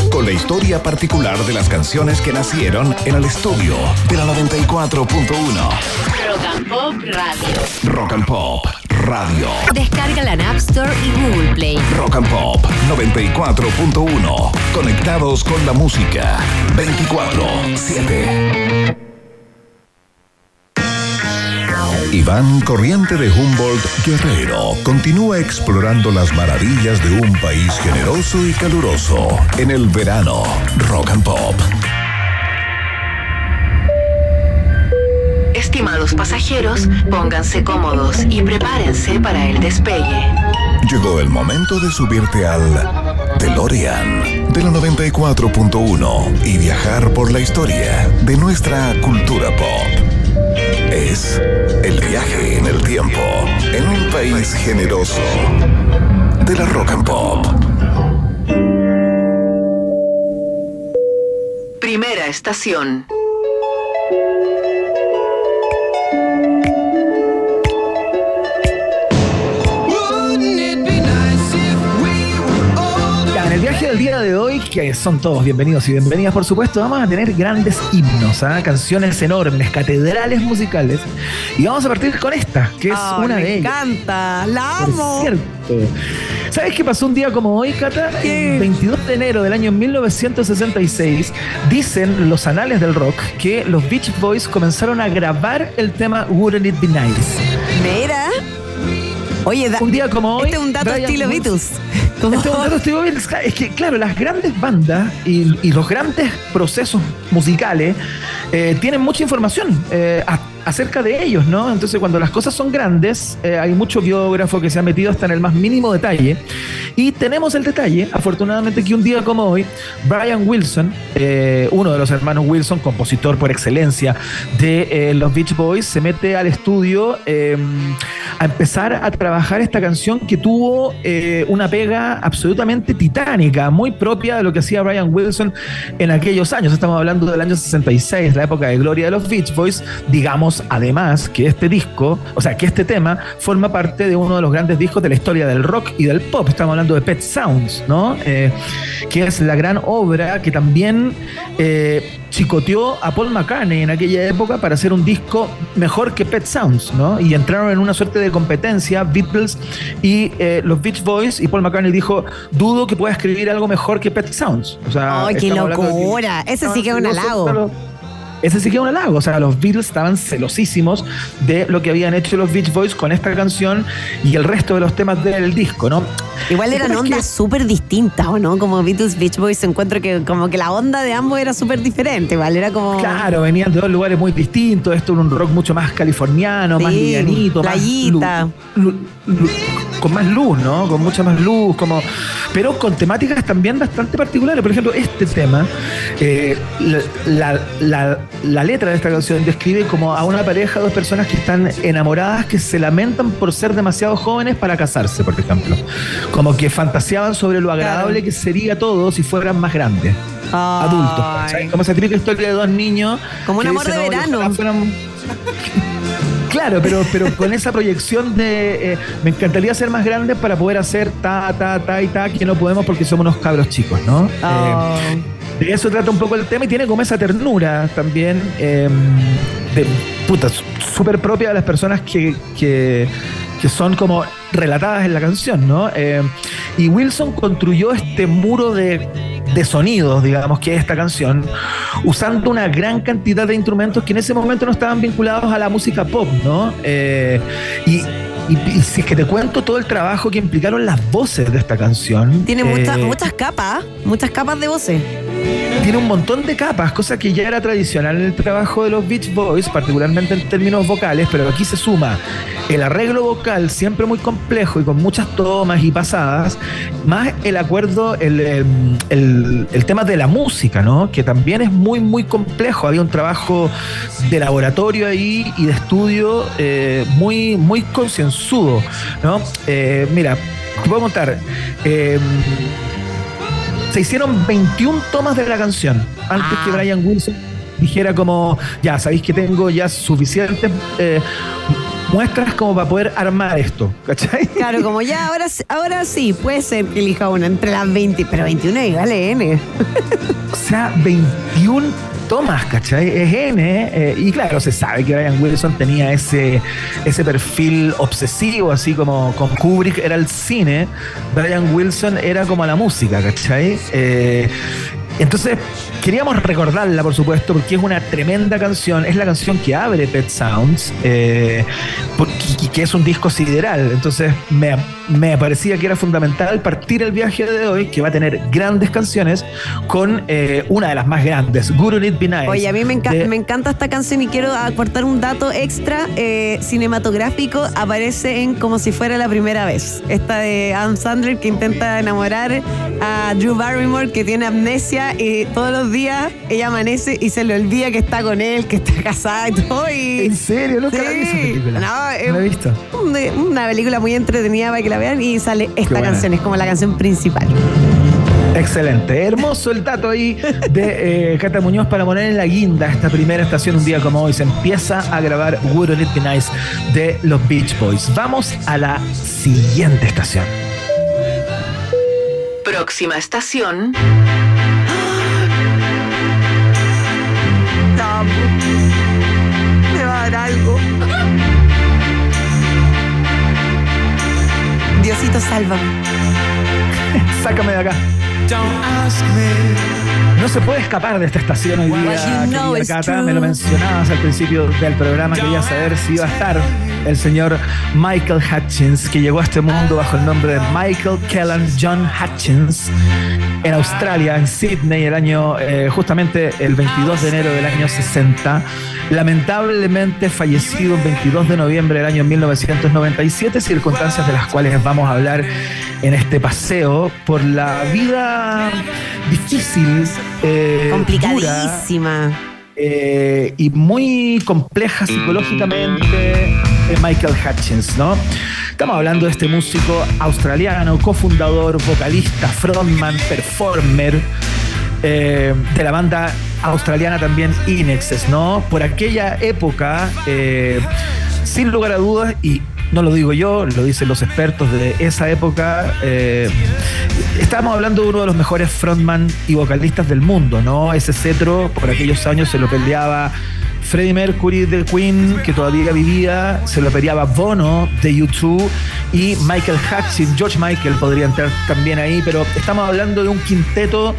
con la historia particular de las canciones que nacieron en el estudio de la 94.1. Rock and Pop Radio. Rock and Pop Radio. Descárgala en App Store y Google Play. Rock and Pop 94.1. Conectados con la música 24-7. Iván Corriente de Humboldt Guerrero continúa explorando las maravillas de un país generoso y caluroso en el verano Rock and Pop. Estimados pasajeros, pónganse cómodos y prepárense para el despegue. Llegó el momento de subirte al DeLorean de la 94.1 y viajar por la historia de nuestra cultura pop. Es el viaje en el tiempo en un país generoso de la rock and pop. Primera estación. Viaje del día de hoy, que son todos bienvenidos y bienvenidas, por supuesto, vamos a tener grandes himnos, ¿ah? canciones enormes, catedrales musicales. Y vamos a partir con esta, que es una me de ellas. encanta, la Por amo. cierto. ¿Sabes qué pasó un día como hoy, Cata? ¿Qué? El 22 de enero del año 1966, dicen los anales del rock que los Beach Boys comenzaron a grabar el tema Wouldn't It Be Nice. Mira. Oye, da- Un día como hoy. este es un dato Brian estilo Beatles. Este es que, claro, las grandes bandas y, y los grandes procesos musicales eh, tienen mucha información eh, a- acerca de ellos, ¿no? Entonces, cuando las cosas son grandes, eh, hay mucho biógrafo que se ha metido hasta en el más mínimo detalle. Y tenemos el detalle, afortunadamente, que un día como hoy, Brian Wilson, eh, uno de los hermanos Wilson, compositor por excelencia de eh, los Beach Boys, se mete al estudio eh, a empezar a trabajar esta canción que tuvo una pega absolutamente titánica, muy propia de lo que hacía Brian Wilson en aquellos años. Estamos hablando del año 66, la época de gloria de los Beach Boys. Digamos, además, que este disco, o sea, que este tema forma parte de uno de los grandes discos de la historia del rock y del pop. Estamos hablando de Pet Sounds, ¿no? Eh, que es la gran obra que también eh, chicoteó a Paul McCartney en aquella época para hacer un disco mejor que Pet Sounds, ¿no? Y entraron en una suerte de competencia Beatles y eh, los Beach Boys y Paul McCartney dijo, dudo que pueda escribir algo mejor que Pet Sounds. O sea, Ay, qué locura. Ese sí que es un halago. Ese sí que es un halago. O sea, los Beatles estaban celosísimos de lo que habían hecho los Beach Boys con esta canción y el resto de los temas del disco, ¿no? Igual eran que- ondas súper distintas, ¿o no? Como Beatles Beach Boys, encuentro que como que la onda de ambos era súper diferente, igual era como... Claro, venían de dos lugares muy distintos. Esto era un rock mucho más californiano, más livianito, más playita. lu- lu- lu- con más luz, ¿no? Con mucha más luz, como, pero con temáticas también bastante particulares. Por ejemplo, este tema, eh, la, la- la- la letra de esta canción describe como a una pareja, dos personas que están enamoradas, que se lamentan por ser demasiado jóvenes para casarse, por ejemplo. Como que fantaseaban sobre lo agradable que sería todo si fueran más grandes adultos. ¿cachai? Como esa típica historia de dos niños. Como un amor dicen, de "Oye, verano". Claro, pero, pero con esa proyección de eh, me encantaría ser más grande para poder hacer ta, ta, ta y ta, que no podemos porque somos unos cabros chicos, ¿no? Oh. Eh, de eso trata un poco el tema y tiene como esa ternura también, eh, de puta, súper propia de las personas que, que, que son como relatadas en la canción, ¿no? Eh, y Wilson construyó este muro de, de sonidos, digamos, que es esta canción, usando una gran cantidad de instrumentos que en ese momento no estaban vinculados a la música pop, ¿no? Eh, y, y- y si es que te cuento todo el trabajo que implicaron las voces de esta canción. Tiene muchas, eh, muchas capas, muchas capas de voces. tiene un montón de capas, cosa que ya era tradicional en el trabajo de los Beach Boys, particularmente en términos vocales, pero aquí se suma el arreglo vocal, siempre muy complejo y con muchas tomas y pasadas, más el acuerdo, el, em, el- el tema de la música, ¿no? Que también es muy, muy complejo. Había un trabajo de laboratorio ahí y de estudio eh, muy, muy concienzudo, ¿no? Eh, mira, te puedo contar. em, se hicieron 21 tomas de la canción antes que Brian Wilson dijera como, ya, sabéis que tengo ya suficientes eh, muestras como para poder armar esto, ¿cachai? Claro, como ya, ahora, sí- ahora sí, puede ser que elija una entre las 20, pero 21 igual es N. O sea, 21 tomas, ¿cachai? Es N, eh, y claro, se sabe que Brian Wilson tenía ese, ese perfil obsesivo, así como con Kubrick era el cine, Brian Wilson era como la música, ¿cachai? Eh, entonces, queríamos recordarla, por supuesto, porque es una tremenda canción. Es la canción que abre Pet Sounds, eh, porque- y que es un disco sideral. Entonces, me, me parecía que era fundamental partir el viaje de hoy, que va a tener grandes canciones, con eh, una de las más grandes, Wouldn't It Be Nice. Oye, a mí me, enca- de- me encanta esta canción y quiero aportar un dato extra eh, cinematográfico. Aparece en Como si fuera la primera vez. Esta de Adam Sandler que intenta enamorar a Drew Barrymore que tiene amnesia y todos los días ella amanece y se le olvida que está con él, que está casada y todo. Y, ¿En serio? Nunca la vi esa película. No, la he visto. un- una película muy entretenida para que la vean y sale esta canción, es como la canción principal. Excelente, hermoso el dato ahí de eh, Cata Muñoz para poner en la guinda esta primera estación un día como hoy. Se empieza a grabar Wouldn't It Be Nice de los Beach Boys. Vamos a la siguiente estación. Próxima estación. Diosito, sálvame. [LAUGHS] Sácame de acá. No se puede escapar de esta estación hoy día, you know querida it's Cata. true. Me lo mencionabas al principio del programa. Quería saber si iba a estar el señor Michael Hutchins, que llegó a este mundo bajo el nombre de Michael Kellan John Hutchins en Australia, en Sydney, el año, eh, justamente el 22 de enero del año 60. Lamentablemente fallecido el 22 de noviembre del año 1997, circunstancias de las cuales vamos a hablar en este paseo por la vida difícil, eh, Complicadísima. Eh, y muy compleja psicológicamente de Michael Hutchins, ¿no? Estamos hablando de este músico australiano, cofundador, vocalista, frontman, performer eh, de la banda australiana también Inexes, ¿no? Por aquella época, eh, sin lugar a dudas, y no lo digo yo, lo dicen los expertos de esa época, eh, estamos hablando de uno de los mejores frontman y vocalistas del mundo, ¿no? Ese cetro por aquellos años se lo peleaba Freddie Mercury de Queen, que todavía vivía, se lo peleaba Bono de U2 y Michael Hutchins, George Michael podría entrar también ahí, pero estamos hablando de un quinteto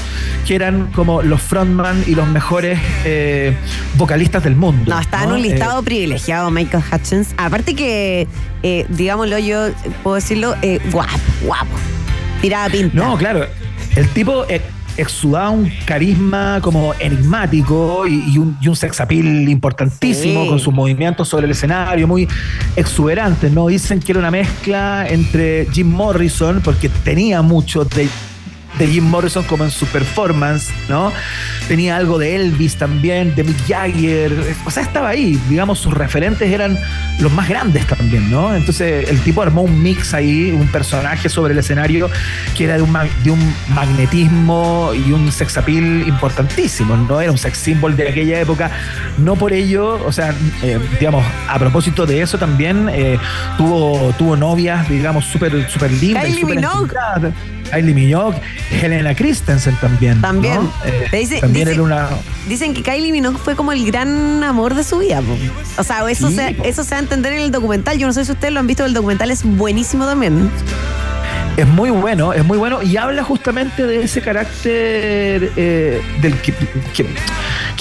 que eran como los frontman y los mejores eh, vocalistas del mundo. No, está en un Eh, listado privilegiado Michael Hutchins. Aparte que, eh, digámoslo yo, puedo decirlo, guapo, guapo. Tiraba pinta. No, claro. El tipo eh, exudaba un carisma como enigmático y, y un, y un sex appeal importantísimo Sí. con sus movimientos sobre el escenario, muy exuberantes, ¿no? Dicen que era una mezcla entre Jim Morrison, porque tenía mucho de, Jim Morrison como en su performance, ¿no? Tenía algo de Elvis también, de Mick Jagger, o sea, estaba ahí, digamos, sus referentes eran los más grandes también, ¿no? Entonces el tipo armó un mix ahí, un personaje sobre el escenario que era de un, de un magnetismo y un sex appeal importantísimo, ¿no? Era un sex symbol de aquella época, no por ello, o sea, eh, digamos, a propósito de eso también, eh, tuvo, tuvo novias, digamos, súper súper lindas. Kylie Minogue. Kylie Minogue, Helena Christensen también. ¿no? También. Eh, dice- también dice- era una. Dicen que Kylie Minogue fue como el gran amor de su vida. po. O sea, eso, Sí, se, po. eso se va a entender en el documental. Yo no sé si ustedes lo han visto, el documental es buenísimo también. Es muy bueno, es muy bueno y habla justamente de ese carácter eh, del que,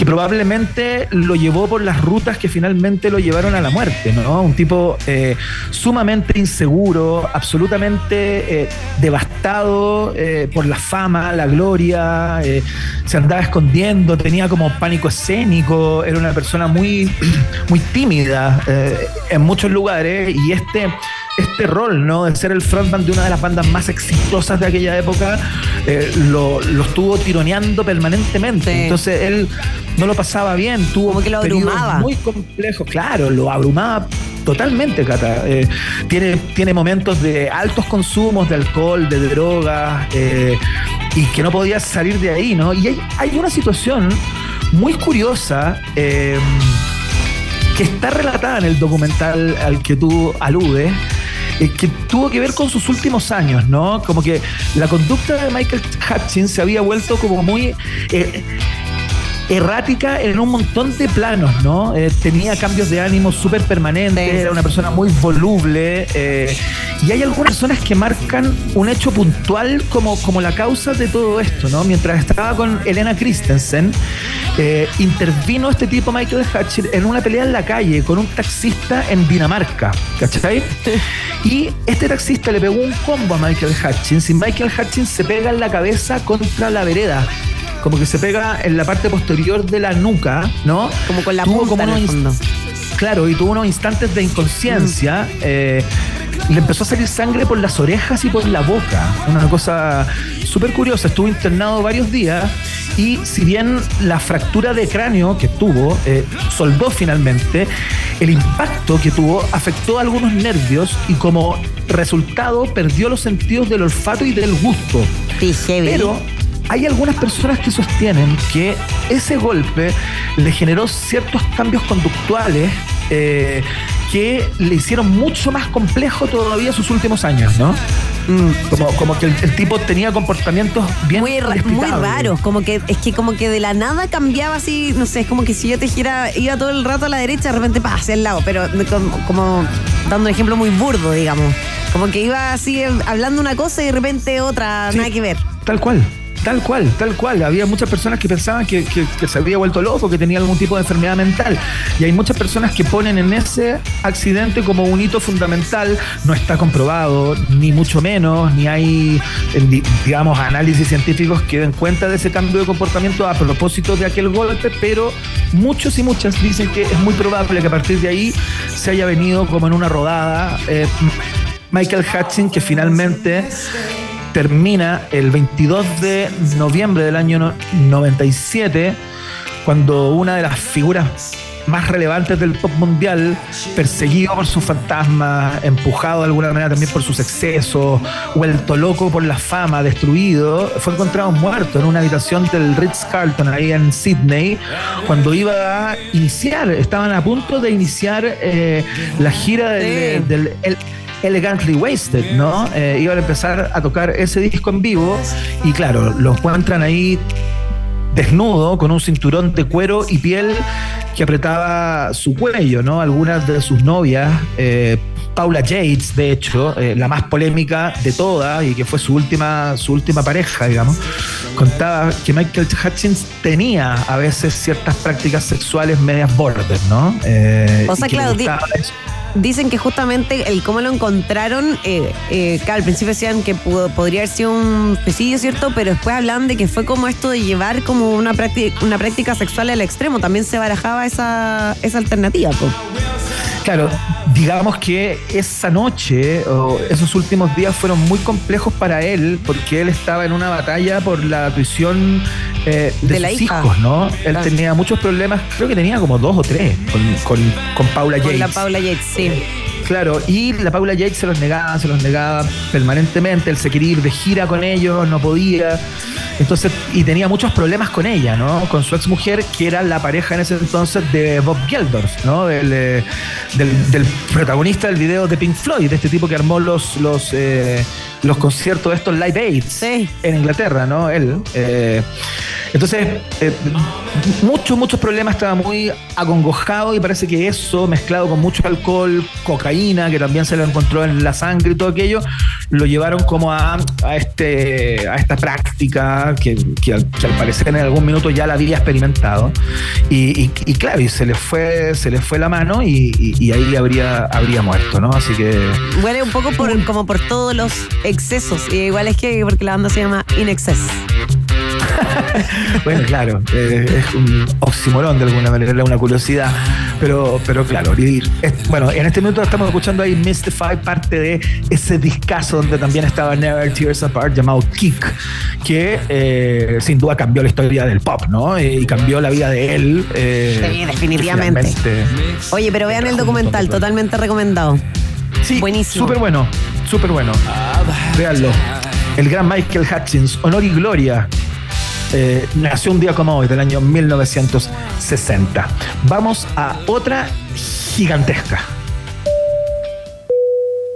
probablemente lo llevó por las rutas que finalmente lo llevaron a la muerte, ¿no? Un tipo eh, sumamente inseguro, absolutamente eh, devastado por la fama, la gloria, se andaba escondiendo, tenía como pánico escénico, era una persona muy, [CLEARS THROAT] muy tímida en muchos lugares y este este rol, ¿no? De ser el frontman de una de las bandas más exitosas de aquella época, eh, lo, lo estuvo tironeando permanentemente. Sí. Entonces él no lo pasaba bien, tuvo Como que lo abrumaba. muy complejos, claro, lo abrumaba totalmente, Cata. Eh, tiene, tiene momentos de altos consumos de alcohol, de drogas, eh, y que no podía salir de ahí, ¿no? Y hay, hay una situación muy curiosa. eh, que está relatada en el documental al que tú aludes, eh, que tuvo que ver con sus últimos años, ¿no? Como que la conducta de Michael Hutchins se había vuelto como muy eh, errática en un montón de planos, ¿no? Eh, tenía cambios de ánimo súper permanentes, Sí. era una persona muy voluble, eh, y hay algunas personas que marcan un hecho puntual como, como la causa de todo esto, ¿no? Mientras estaba con Elena Christensen, eh, intervino este tipo Michael Hutchins en una pelea en la calle con un taxista en Dinamarca, ¿cachai? [LAUGHS] Y este taxista le pegó un combo a Michael Hutchins y Michael Hutchins se pega en la cabeza contra la vereda. Como que se pega en la parte posterior de la nuca, ¿no? Como con la Tuvo punta como en el fondo. Claro, y tuvo unos instantes de inconsciencia. eh, le empezó a salir sangre por las orejas y por la boca. Una cosa súper curiosa. Estuvo internado varios días y si bien la fractura de cráneo que tuvo eh, soldó finalmente, el impacto que tuvo afectó a algunos nervios y como resultado perdió los sentidos del olfato y del gusto. Sí. Pero hay algunas personas que sostienen que ese golpe le generó ciertos cambios conductuales eh, que le hicieron mucho más complejo todavía sus últimos años, ¿no? Como, como que el, el tipo tenía comportamientos bien muy, muy raros, como que es que como que de la nada cambiaba así, no sé, es como que si yo te gira, iba todo el rato a la derecha, de repente pa, hacia el lado, pero como, como dando un ejemplo muy burdo, digamos. Como que iba así eh, hablando una cosa y de repente otra, Sí. nada que ver. Tal cual. Tal cual, tal cual. Había muchas personas que pensaban que, se había vuelto loco, que tenía algún tipo de enfermedad mental. Y hay muchas personas que ponen en ese accidente como un hito fundamental. No está comprobado, ni mucho menos, ni hay, di- digamos, análisis científicos que den cuenta de ese cambio de comportamiento a propósito de aquel golpe, pero muchos y muchas dicen que es muy probable que a partir de ahí se haya venido como en una rodada. eh, Michael Hutchins, que finalmente termina el 22 de noviembre del año no- 97, cuando una de las figuras más relevantes del pop mundial, perseguido por sus fantasmas, empujado de alguna manera también por sus excesos, vuelto loco por la fama, destruido, fue encontrado muerto en una habitación del Ritz Carlton ahí en Sydney, cuando iba a iniciar, estaban a punto de iniciar eh, la gira del, Sí. del- el- Elegantly Wasted, ¿no? Eh, iban a empezar a tocar ese disco en vivo y claro, lo encuentran ahí desnudo, con un cinturón de cuero y piel que apretaba su cuello, ¿no? Algunas de sus novias, eh, Paula Yates, de hecho, eh, la más polémica de todas y que fue su última, su última pareja, digamos, contaba que Michael Hutchins tenía a veces ciertas prácticas sexuales medias border, ¿no? Eh, O sea, y que dicen que justamente el cómo lo encontraron, eh, eh, claro, al principio decían que pudo- podría haber sido un suicidio, ¿cierto? Pero después hablaban de que fue como esto de llevar como una práctica, una práctica sexual al extremo. También se barajaba esa, esa alternativa. Claro, digamos que esa noche o esos últimos días fueron muy complejos para él porque él estaba en una batalla por la prisión eh, de, De la sus hija. hijos, ¿no? Él Claro. tenía muchos problemas, creo que tenía como dos o tres con, con- con Paula Con Yates. la Paula Yates, sí. Claro, y la Paula Yates se los negaba, se los negaba permanentemente. Él se quería ir de gira con ellos, no podía. Entonces, y tenía muchos problemas con ella, ¿no? Con su ex mujer, que era la pareja en ese entonces de Bob Geldorf, ¿no? Del, eh, del, del protagonista del video de Pink Floyd, de este tipo que armó los, los, eh, los conciertos de estos Live Aids en Inglaterra, ¿no? Él. eh, entonces, eh, muchos, muchos problemas, estaba muy acongojado y parece que eso, mezclado con mucho alcohol, cocaína, que también se lo encontró en la sangre y todo aquello, lo llevaron como a, a este, a esta práctica que, que al, que al parecer en algún minuto ya la había experimentado. Y, y- y claro, y se le fue, se le fue la mano y, y- y ahí habría, habría muerto, ¿no? Así que Huele un poco por, como por todos los excesos. Y igual es que porque la banda se llama In Excess. [LAUGHS] Bueno, claro, eh, es un oximorón de alguna manera, era una curiosidad, pero, pero claro, y- es- bueno, en este minuto estamos escuchando ahí Mystify, parte de ese discazo donde también estaba Never Tears Apart llamado Kick, que eh, sin duda cambió la historia del pop, ¿no? Y cambió la vida de él. eh, Sí, definitivamente. Oye, pero vean el documental, totalmente recomendado. Sí, Buenísimo. Súper bueno, súper bueno. Véanlo. El gran Michael Hutchins, honor y gloria. Eh, nació un día como hoy, del año 1960. Vamos a otra gigantesca.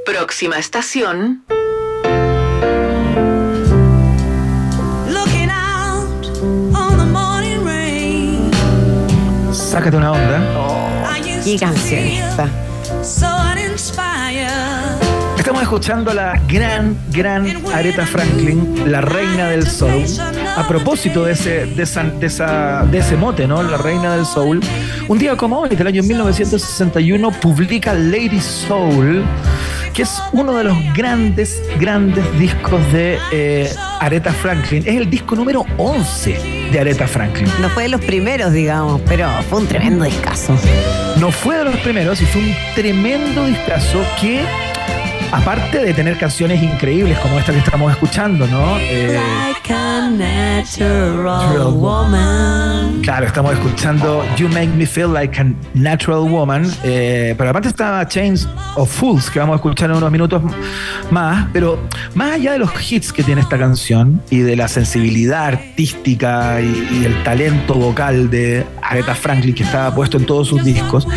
Próxima estación. Looking out on the morning rain. Sácate una onda. Canción feel esta. Estamos escuchando a la gran, gran Aretha Franklin, la reina del soul. A propósito de ese, de esa, de esa- de ese mote, ¿no? La reina del soul. Un día como hoy, del año 1961, publica Lady Soul, que es uno de los grandes, grandes discos de eh, Aretha Franklin. Es el disco número 11 de Aretha Franklin. No fue de los primeros, digamos, pero fue un tremendo discazo. No fue de los primeros y fue un tremendo discazo que, aparte de tener canciones increíbles como esta que estamos escuchando, ¿no? Eh, Like a natural woman. claro, estamos escuchando You Make Me Feel Like a Natural Woman, eh, pero aparte estaba Chains of Fools, que vamos a escuchar en unos minutos más, pero más allá de los hits que tiene esta canción y de la sensibilidad artística y, y el talento vocal de Aretha Franklin que estaba puesto en todos sus discos,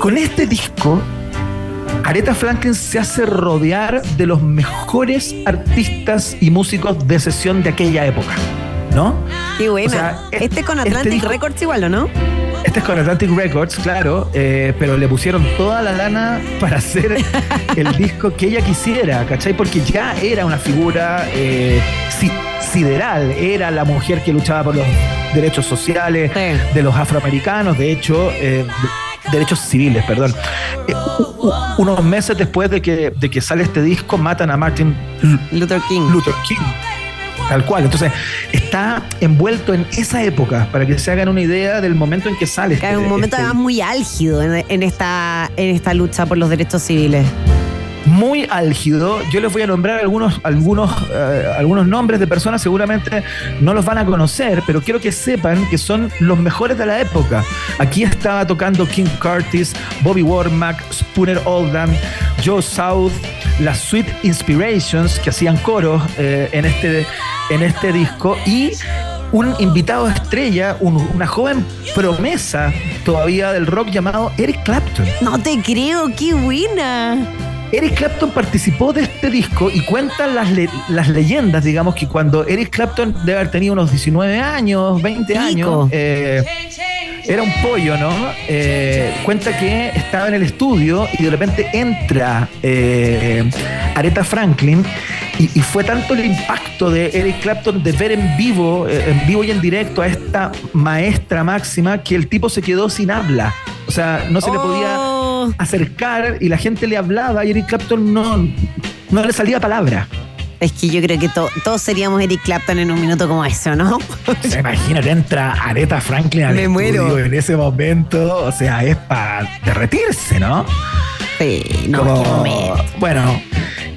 con este disco Aretha Franklin se hace rodear de los mejores artistas y músicos de sesión de aquella época, ¿no? Qué buena. O sea, este con este Atlantic disco- Records igual, ¿o no? Este es con Atlantic Records, claro, eh, pero le pusieron toda la lana para hacer el [LAUGHS] disco que ella quisiera, ¿cachai? Porque ya era una figura eh, si- sideral, era la mujer que luchaba por los derechos sociales de los afroamericanos, de hecho, eh, derechos civiles, perdón. Eh, unos meses después de que, de que sale este disco, matan a Martin Luther King. Luther King. Tal cual. Entonces, está envuelto en esa época, para que se hagan una idea del momento en que sale. Que es un este- momento este además muy álgido en, en esta, en esta lucha por los derechos civiles. Muy álgido. Yo les voy a nombrar algunos, algunos, eh, algunos nombres de personas, seguramente no los van a conocer, pero quiero que sepan que son los mejores de la época. Aquí estaba tocando King Curtis, Bobby Womack, Spooner Oldham, Joe South, las Sweet Inspirations que hacían coros eh, en, este, en este disco y un invitado estrella, un- una joven promesa todavía del rock llamado Eric Clapton. No te creo, qué buena. Eric Clapton participó de este disco y cuentan las, le- las leyendas, digamos, que cuando Eric Clapton debe haber tenido unos 19 años, 20 años, eh, era un pollo, ¿no? Eh, cuenta que estaba en el estudio y de repente entra eh, Aretha Franklin y, y fue tanto el impacto de Eric Clapton de ver en vivo, en vivo y en directo a esta maestra máxima que el tipo se quedó sin habla. O sea, no se le podía Acercar y la gente le hablaba y Eric Clapton no, no le salía palabra. Es que yo creo que to- todos seríamos Eric Clapton en un minuto como eso, ¿no? O sea, imagínate, entra Aretha Franklin al Me muero. en ese momento, o sea, es para derretirse, ¿no? Sí, no, Como- qué momento. bueno,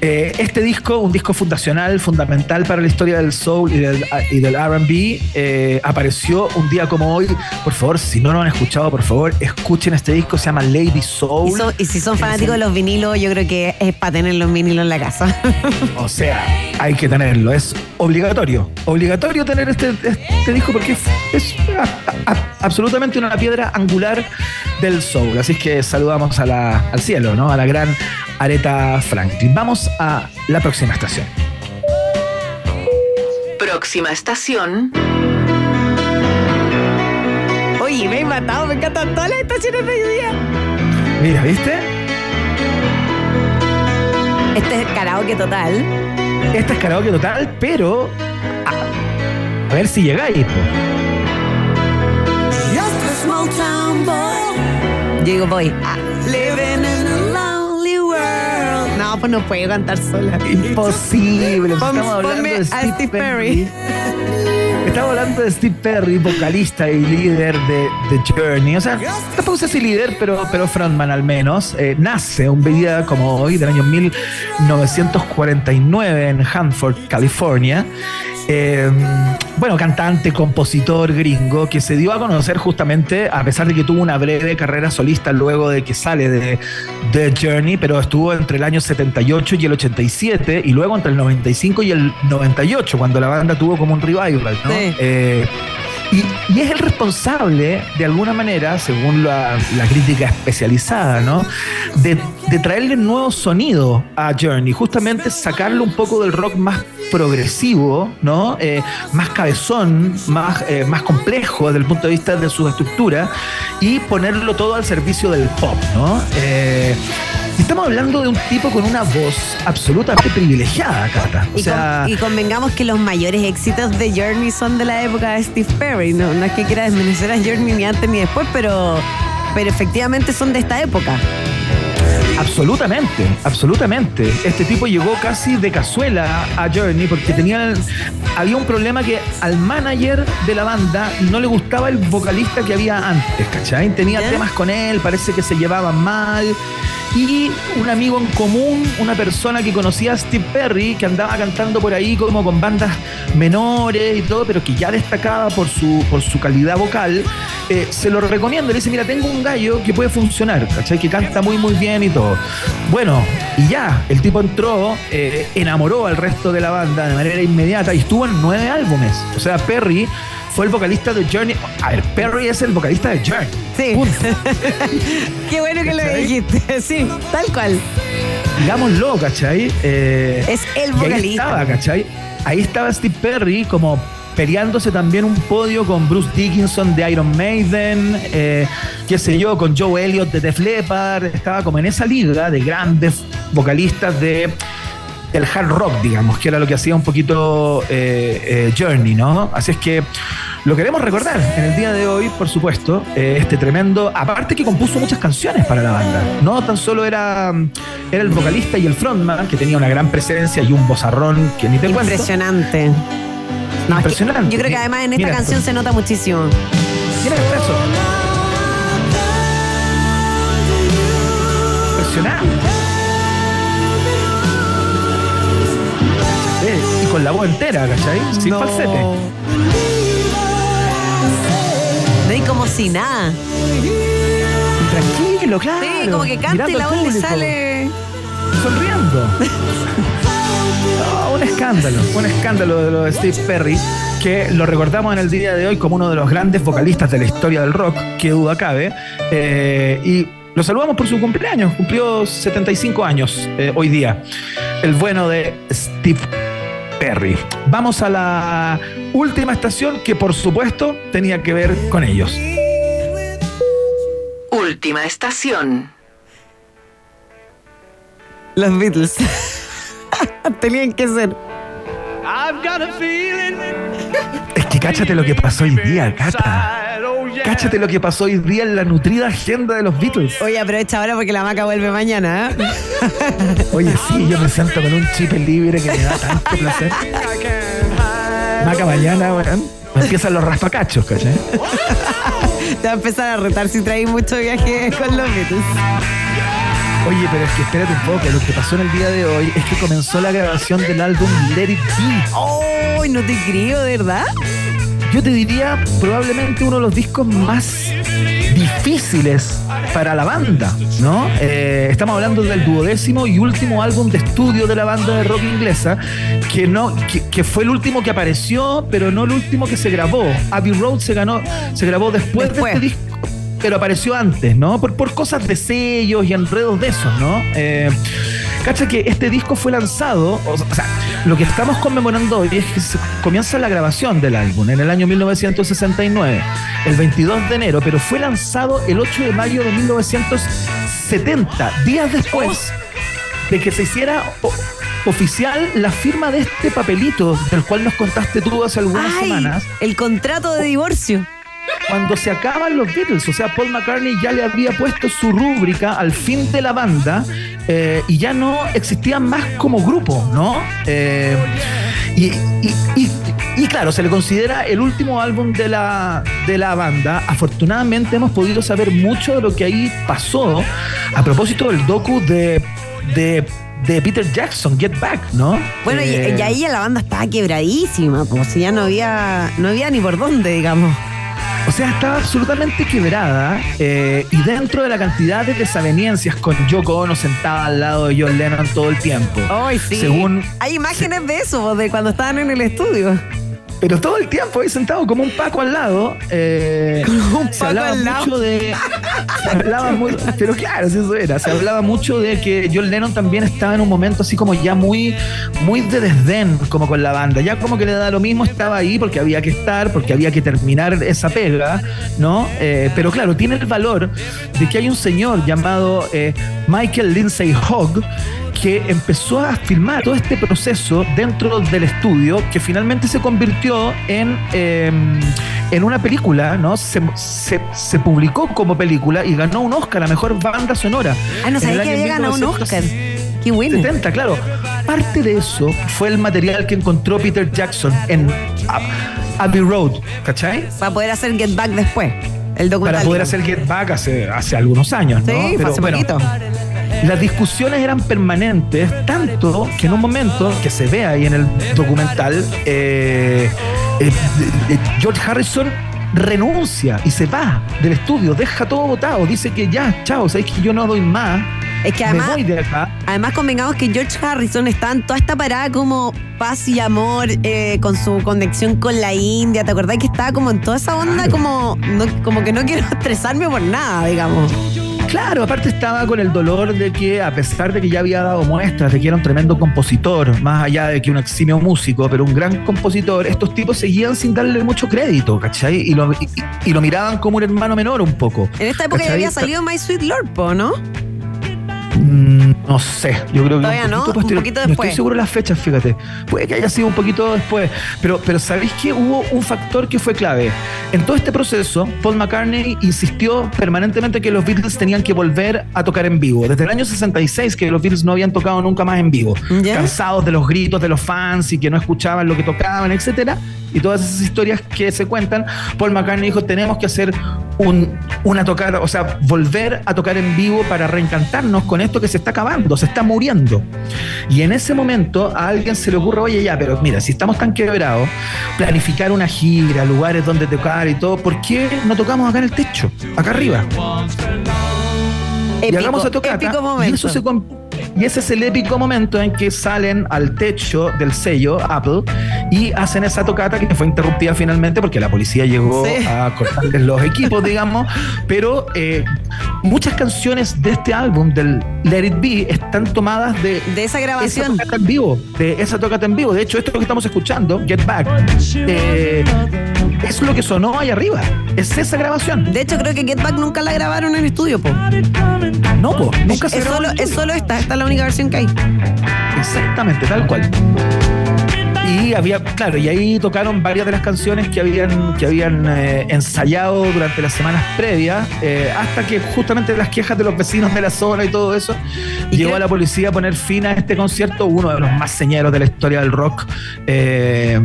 eh, este disco, un disco fundacional, fundamental para la historia del soul y del, y del RB, eh, apareció un día como hoy. Por favor, si no lo han escuchado, por favor, escuchen este disco, se llama Lady Y, Soul. son- y si son fanáticos de los vinilos, yo creo que es para tener los vinilos en la casa. O sea, hay que tenerlo, es obligatorio. Obligatorio tener este, este disco porque es, es a- a- absolutamente una piedra angular del soul. Así que saludamos a la- al cielo, ¿no? A la gran Aretha Franklin. Vamos a la próxima estación. Próxima estación. Oye, me he matado, me encantan todas las estaciones de hoy día. Mira, ¿viste? Este es karaoke total. Este es karaoke total, pero a, a ver si llegáis. po. Yo digo, voy. Living in a lonely world. No, pues no puedo cantar sola. Imposible. Pon- Estamos hablando de a Steve, Steve Perry. Perry. Estamos hablando de Steve Perry, vocalista y líder de The Journey. O sea, tampoco sé si líder, pero, pero frontman al menos. Eh, nace un día como hoy, del año 1949 en Hanford, California. Eh, bueno, cantante, compositor gringo que se dio a conocer justamente a pesar de que tuvo una breve carrera solista luego de que sale de The Journey, pero estuvo entre el año 78 y el 87 y luego entre el 95 y el 98 cuando la banda tuvo como un revival, ¿no? Sí. Eh, y, y es el responsable, de alguna manera, según la, crítica especializada, ¿no? De, traerle nuevo sonido a Journey, justamente sacarlo un poco del rock más progresivo, ¿no? Eh, más cabezón, más, eh, más complejo desde el punto de vista de su estructura y ponerlo todo al servicio del pop, ¿no? Eh, estamos hablando de un tipo con una voz absolutamente privilegiada, Cata. O Y, sea, con- y convengamos que los mayores éxitos de Journey son de la época de Steve Perry. No, no es que quiera desmerecer a Journey ni antes ni después, pero, pero efectivamente son de esta época. Absolutamente, absolutamente. Este tipo llegó casi de cazuela a Journey porque tenía, había un problema que al manager de la banda no le gustaba el vocalista que había antes, ¿cachai? Tenía temas con él, parece que se llevaban mal. Y un amigo en común, una persona que conocía a Steve Perry, que andaba cantando por ahí como con bandas menores y todo, pero que ya destacaba por su, por su calidad vocal, eh, se lo recomiendo. Le dice, mira, tengo un gallo que puede funcionar, ¿cachai? Que canta muy, muy bien y todo. Bueno, y ya, el tipo entró, eh, enamoró al resto de la banda de manera inmediata y estuvo en nueve álbumes. O sea, Perry fue el vocalista de Journey. A ver, Perry es el vocalista de Journey. Sí. Punto. [LAUGHS] Qué bueno que lo dijiste. [LAUGHS] Sí, tal cual. digámoslo, ¿cachai? Eh, Es el y ahí vocalista. estaba, ¿cachai? Ahí estaba Steve Perry como peleándose también un podio con Bruce Dickinson de Iron Maiden, eh, qué sé yo, con Joe Elliott de Def Leppard, estaba como en esa liga de grandes vocalistas de del hard rock, digamos, que era lo que hacía un poquito eh, eh, Journey, ¿no? Así es que lo queremos recordar en el día de hoy, por supuesto, eh, este tremendo, aparte que compuso muchas canciones para la banda, no tan solo era, era el vocalista y el frontman, que tenía una gran presencia y un bozarrón que ni te cuento. Impresionante. No, es que Impresionante. yo creo que además en esta Mira canción esto. se nota muchísimo. Mira eso. Impresionante. Eh, Y con la voz entera, ¿cachai? Sin No. falsete. No hay como si nada. Tranquilo, claro. Sí, como que canta y la voz le sale. Sonriendo. [LAUGHS] No, un escándalo, un escándalo de lo de Steve Perry, que lo recordamos en el día de hoy como uno de los grandes vocalistas de la historia del rock, que duda cabe. Eh, y lo saludamos por su cumpleaños, cumplió 75 años eh, hoy día. El bueno de Steve Perry. Vamos a la última estación que por supuesto tenía que ver con ellos. Última estación. Los Beatles. [LAUGHS] [LAUGHS] Tenían que ser. Es que cáchate lo que pasó hoy día, Cata. Cáchate lo que pasó hoy día en la nutrida agenda de los Beatles. Oye, aprovecha ahora porque la maca vuelve mañana, ¿eh? [LAUGHS] Oye, sí, yo me siento con un chip libre que me da tanto placer. Maca mañana, weón. Me empiezan los raspacachos, ¿cachai? [LAUGHS] Te va a empezar a retar si traes mucho viaje con los Beatles. Oye, pero es que espérate un poco, lo que pasó en el día de hoy es que comenzó la grabación del álbum Let It Be. ¡Oh! No te creo, ¿de verdad? Yo te diría probablemente uno de los discos más difíciles para la banda, ¿no? Eh, estamos hablando del duodécimo y último álbum de estudio de la banda de rock inglesa, que no, que, que fue el último que apareció, pero no el último que se grabó. Abbey Road se ganó, se grabó después, Después. de este disco, pero apareció antes, ¿no? Por, por cosas de sellos y enredos de esos, ¿no? Eh, Cacha que este disco fue lanzado, o sea, lo que estamos conmemorando hoy es que se comienza la grabación del álbum en el año 1969, el 22 de enero, pero fue lanzado el 8 de mayo de 1970, días después de que se hiciera oficial la firma de este papelito del cual nos contaste tú hace algunas Ay, semanas el contrato de divorcio. Cuando se acaban los Beatles. O sea, Paul McCartney ya le había puesto su rúbrica al fin de la banda eh, y ya no existían más como grupo, ¿no? Eh, y, y- y- y claro, se le considera el último álbum de la, de la banda. Afortunadamente hemos podido saber mucho de lo que ahí pasó a propósito del docu de, de, de Peter Jackson, Get Back, ¿no? Bueno, y, Eh, y ahí la banda estaba quebradísima, como si ya no había, no había ni por dónde, digamos. O sea, estaba absolutamente quebrada eh, y dentro de la cantidad de desavenencias con Yoko Ono sentada al lado de John Lennon todo el tiempo. Ay, sí. Según, Hay imágenes de eso, de cuando estaban en el estudio. Pero todo el tiempo ahí sentado como un Paco al lado. eh, Un se Paco hablaba al lado. mucho de. Se hablaba muy, pero claro, sí, eso era. Se hablaba mucho de que John Lennon también estaba en un momento así como ya muy, muy de desdén, como con la banda. Ya como que le da lo mismo, estaba ahí porque había que estar, porque había que terminar esa pega, ¿no? Eh, pero claro, tiene el valor de que hay un señor llamado eh, Michael Lindsay Hogg que empezó a filmar todo este proceso dentro del estudio que finalmente se convirtió en, eh, en una película, ¿no? Se, se- se publicó como película y ganó un Oscar a Mejor Banda Sonora. Ah, no sabía que había ganado un 1970. Oscar. Qué bueno. 70, claro. Parte de eso fue el material que encontró Peter Jackson en Ab- Abbey Road, ¿cachai? Para poder hacer Get Back después. El documental. Para poder hacer Get Back hace, hace algunos años, ¿no? Sí, hace poquito. Las discusiones eran permanentes, tanto que en un momento que se ve ahí en el documental, eh, eh, de- George Harrison renuncia y se va del estudio, deja todo votado, dice que ya, chao, sabéis que yo no doy más, Es que me además, voy de acá. además convengamos que George Harrison está en toda esta parada como paz y amor, eh, con su conexión con la India. ¿Te acordás que estaba como en toda esa onda Claro. como, no- como que no quiero [LAUGHS] estresarme por nada, digamos? Claro, aparte estaba con el dolor de que, a pesar de que ya había dado muestras de que era un tremendo compositor, más allá de que un eximio músico, pero un gran compositor, estos tipos seguían sin darle mucho crédito, ¿cachai? Y lo, y- y lo miraban como un hermano menor un poco. En esta época ya había salido My Sweet Lord, ¿no? Mm, No sé, yo creo que Todavía un no, poquito un posterior. poquito No después. estoy seguro de las fechas, fíjate. Puede que haya sido un poquito después. Pero, pero ¿sabéis que hubo un factor que fue clave? En todo este proceso, Paul McCartney insistió permanentemente que los Beatles tenían que volver a tocar en vivo. Desde el año 66 que los Beatles no habían tocado nunca más en vivo. ¿Ya? Cansados de los gritos de los fans y que no escuchaban lo que tocaban, etcétera. Y todas esas historias que se cuentan, Paul McCartney dijo, tenemos que hacer un, una tocada, o sea, volver a tocar en vivo para reencantarnos con esto que se está acabando, se está muriendo. Y en ese momento a alguien se le ocurre, oye, ya, pero mira, si estamos tan quebrados, planificar una gira, lugares donde tocar y todo, ¿por qué no tocamos acá en el techo, acá arriba? y hagamos tocata. épico Y, momento. eso se y ese es el épico momento en que salen al techo del sello Apple y hacen esa tocata que fue interrumpida finalmente porque la policía llegó Sí. a cortarles los equipos, digamos. Pero eh, muchas canciones de este álbum, del Let It Be, están tomadas de De esa esa grabación. tocata en vivo, de esa tocata en vivo. De hecho, esto que estamos escuchando, Get Back, eh, es lo que sonó ahí arriba. Es esa grabación. De hecho, creo que Get Back nunca la grabaron en estudio, po. No, po, nunca se Es grabó solo, en es solo esta, esta es la única versión que hay. Exactamente, tal cual. Y había, claro, y ahí tocaron varias de las canciones que habían, que habían eh, ensayado durante las semanas previas, eh, hasta que justamente las quejas de los vecinos de la zona y todo eso, llegó a la policía a poner fin a este concierto, uno de los más señeros de la historia del rock, eh,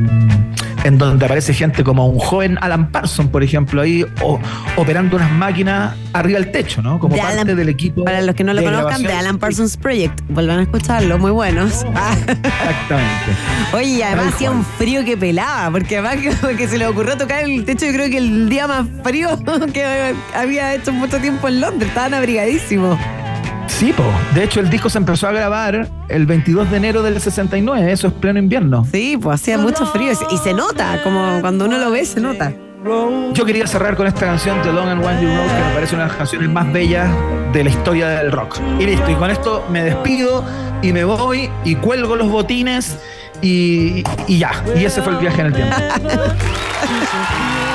en donde aparece gente como un joven Alan Parsons, por ejemplo, ahí o- operando unas máquinas arriba del techo, ¿no? Como De parte Alan- del equipo. Para los que no lo conozcan, de. Alan Parsons Project. Vuelvan a escucharlo, muy buenos. Ah, Exactamente. [LAUGHS] Oye, y además hacía un frío que pelaba, porque además [LAUGHS] que, que se le ocurrió tocar el techo, yo creo que el día más frío [LAUGHS] que había hecho mucho tiempo en Londres. Estaban abrigadísimos. Sí, po. De hecho, el disco se empezó a grabar el 22 de enero del 69, eso es pleno invierno. Sí, pues hacía mucho frío y se- nota, como cuando uno lo ve, se nota. Yo quería cerrar con esta canción The Long and Winding Road, que me parece una de las canciones más bellas de la historia del rock. Y listo, y con esto me despido y me voy y cuelgo los botines y, y ya. Y ese fue el viaje en el tiempo. [LAUGHS]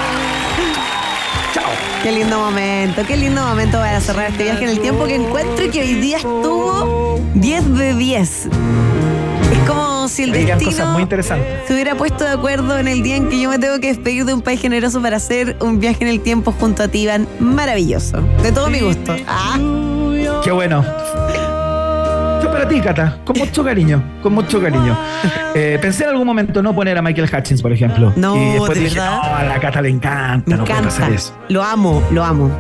Qué lindo momento, qué lindo momento para cerrar este viaje en el tiempo que encuentro que hoy día estuvo 10 de 10. Es como si el destino cosas muy interesantes. se hubiera puesto de acuerdo en el día en que yo me tengo que despedir de un país generoso para hacer un viaje en el tiempo junto a ti, Iván. Maravilloso. De todo mi gusto. Ah, Qué bueno. Para ti, Cata, con [LAUGHS] mucho cariño, con mucho cariño. Eh, pensé en algún momento no poner a Michael Hutchins, por ejemplo. No, y después ¿de dije, verdad? no, a la Cata le encanta, me no puede encanta. pasar eso. Lo amo, lo amo.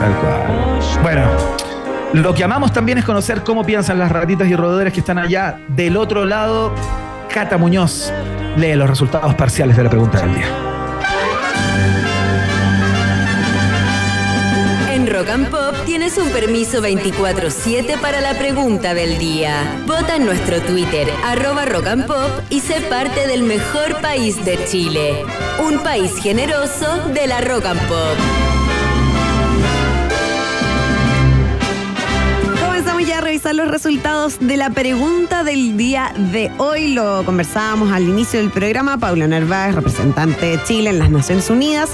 Tal cual. Bueno, lo que amamos también es conocer cómo piensan las ratitas y roedores que están allá del otro lado. Cata Muñoz lee los resultados parciales de la pregunta del día. And Pop tienes un permiso 24-7 para la pregunta del día. Vota en nuestro Twitter, arroba Rock and Pop, y sé parte del mejor país de Chile. Un país generoso de la Rock and Pop. Comenzamos ya a revisar los resultados de la pregunta del día de hoy. Lo conversábamos al inicio del programa. Paula Narváez, representante de Chile en las Naciones Unidas,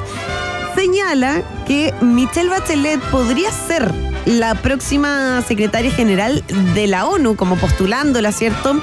señala que Michelle Bachelet podría ser la próxima secretaria general de la ONU, como postulándola, ¿cierto?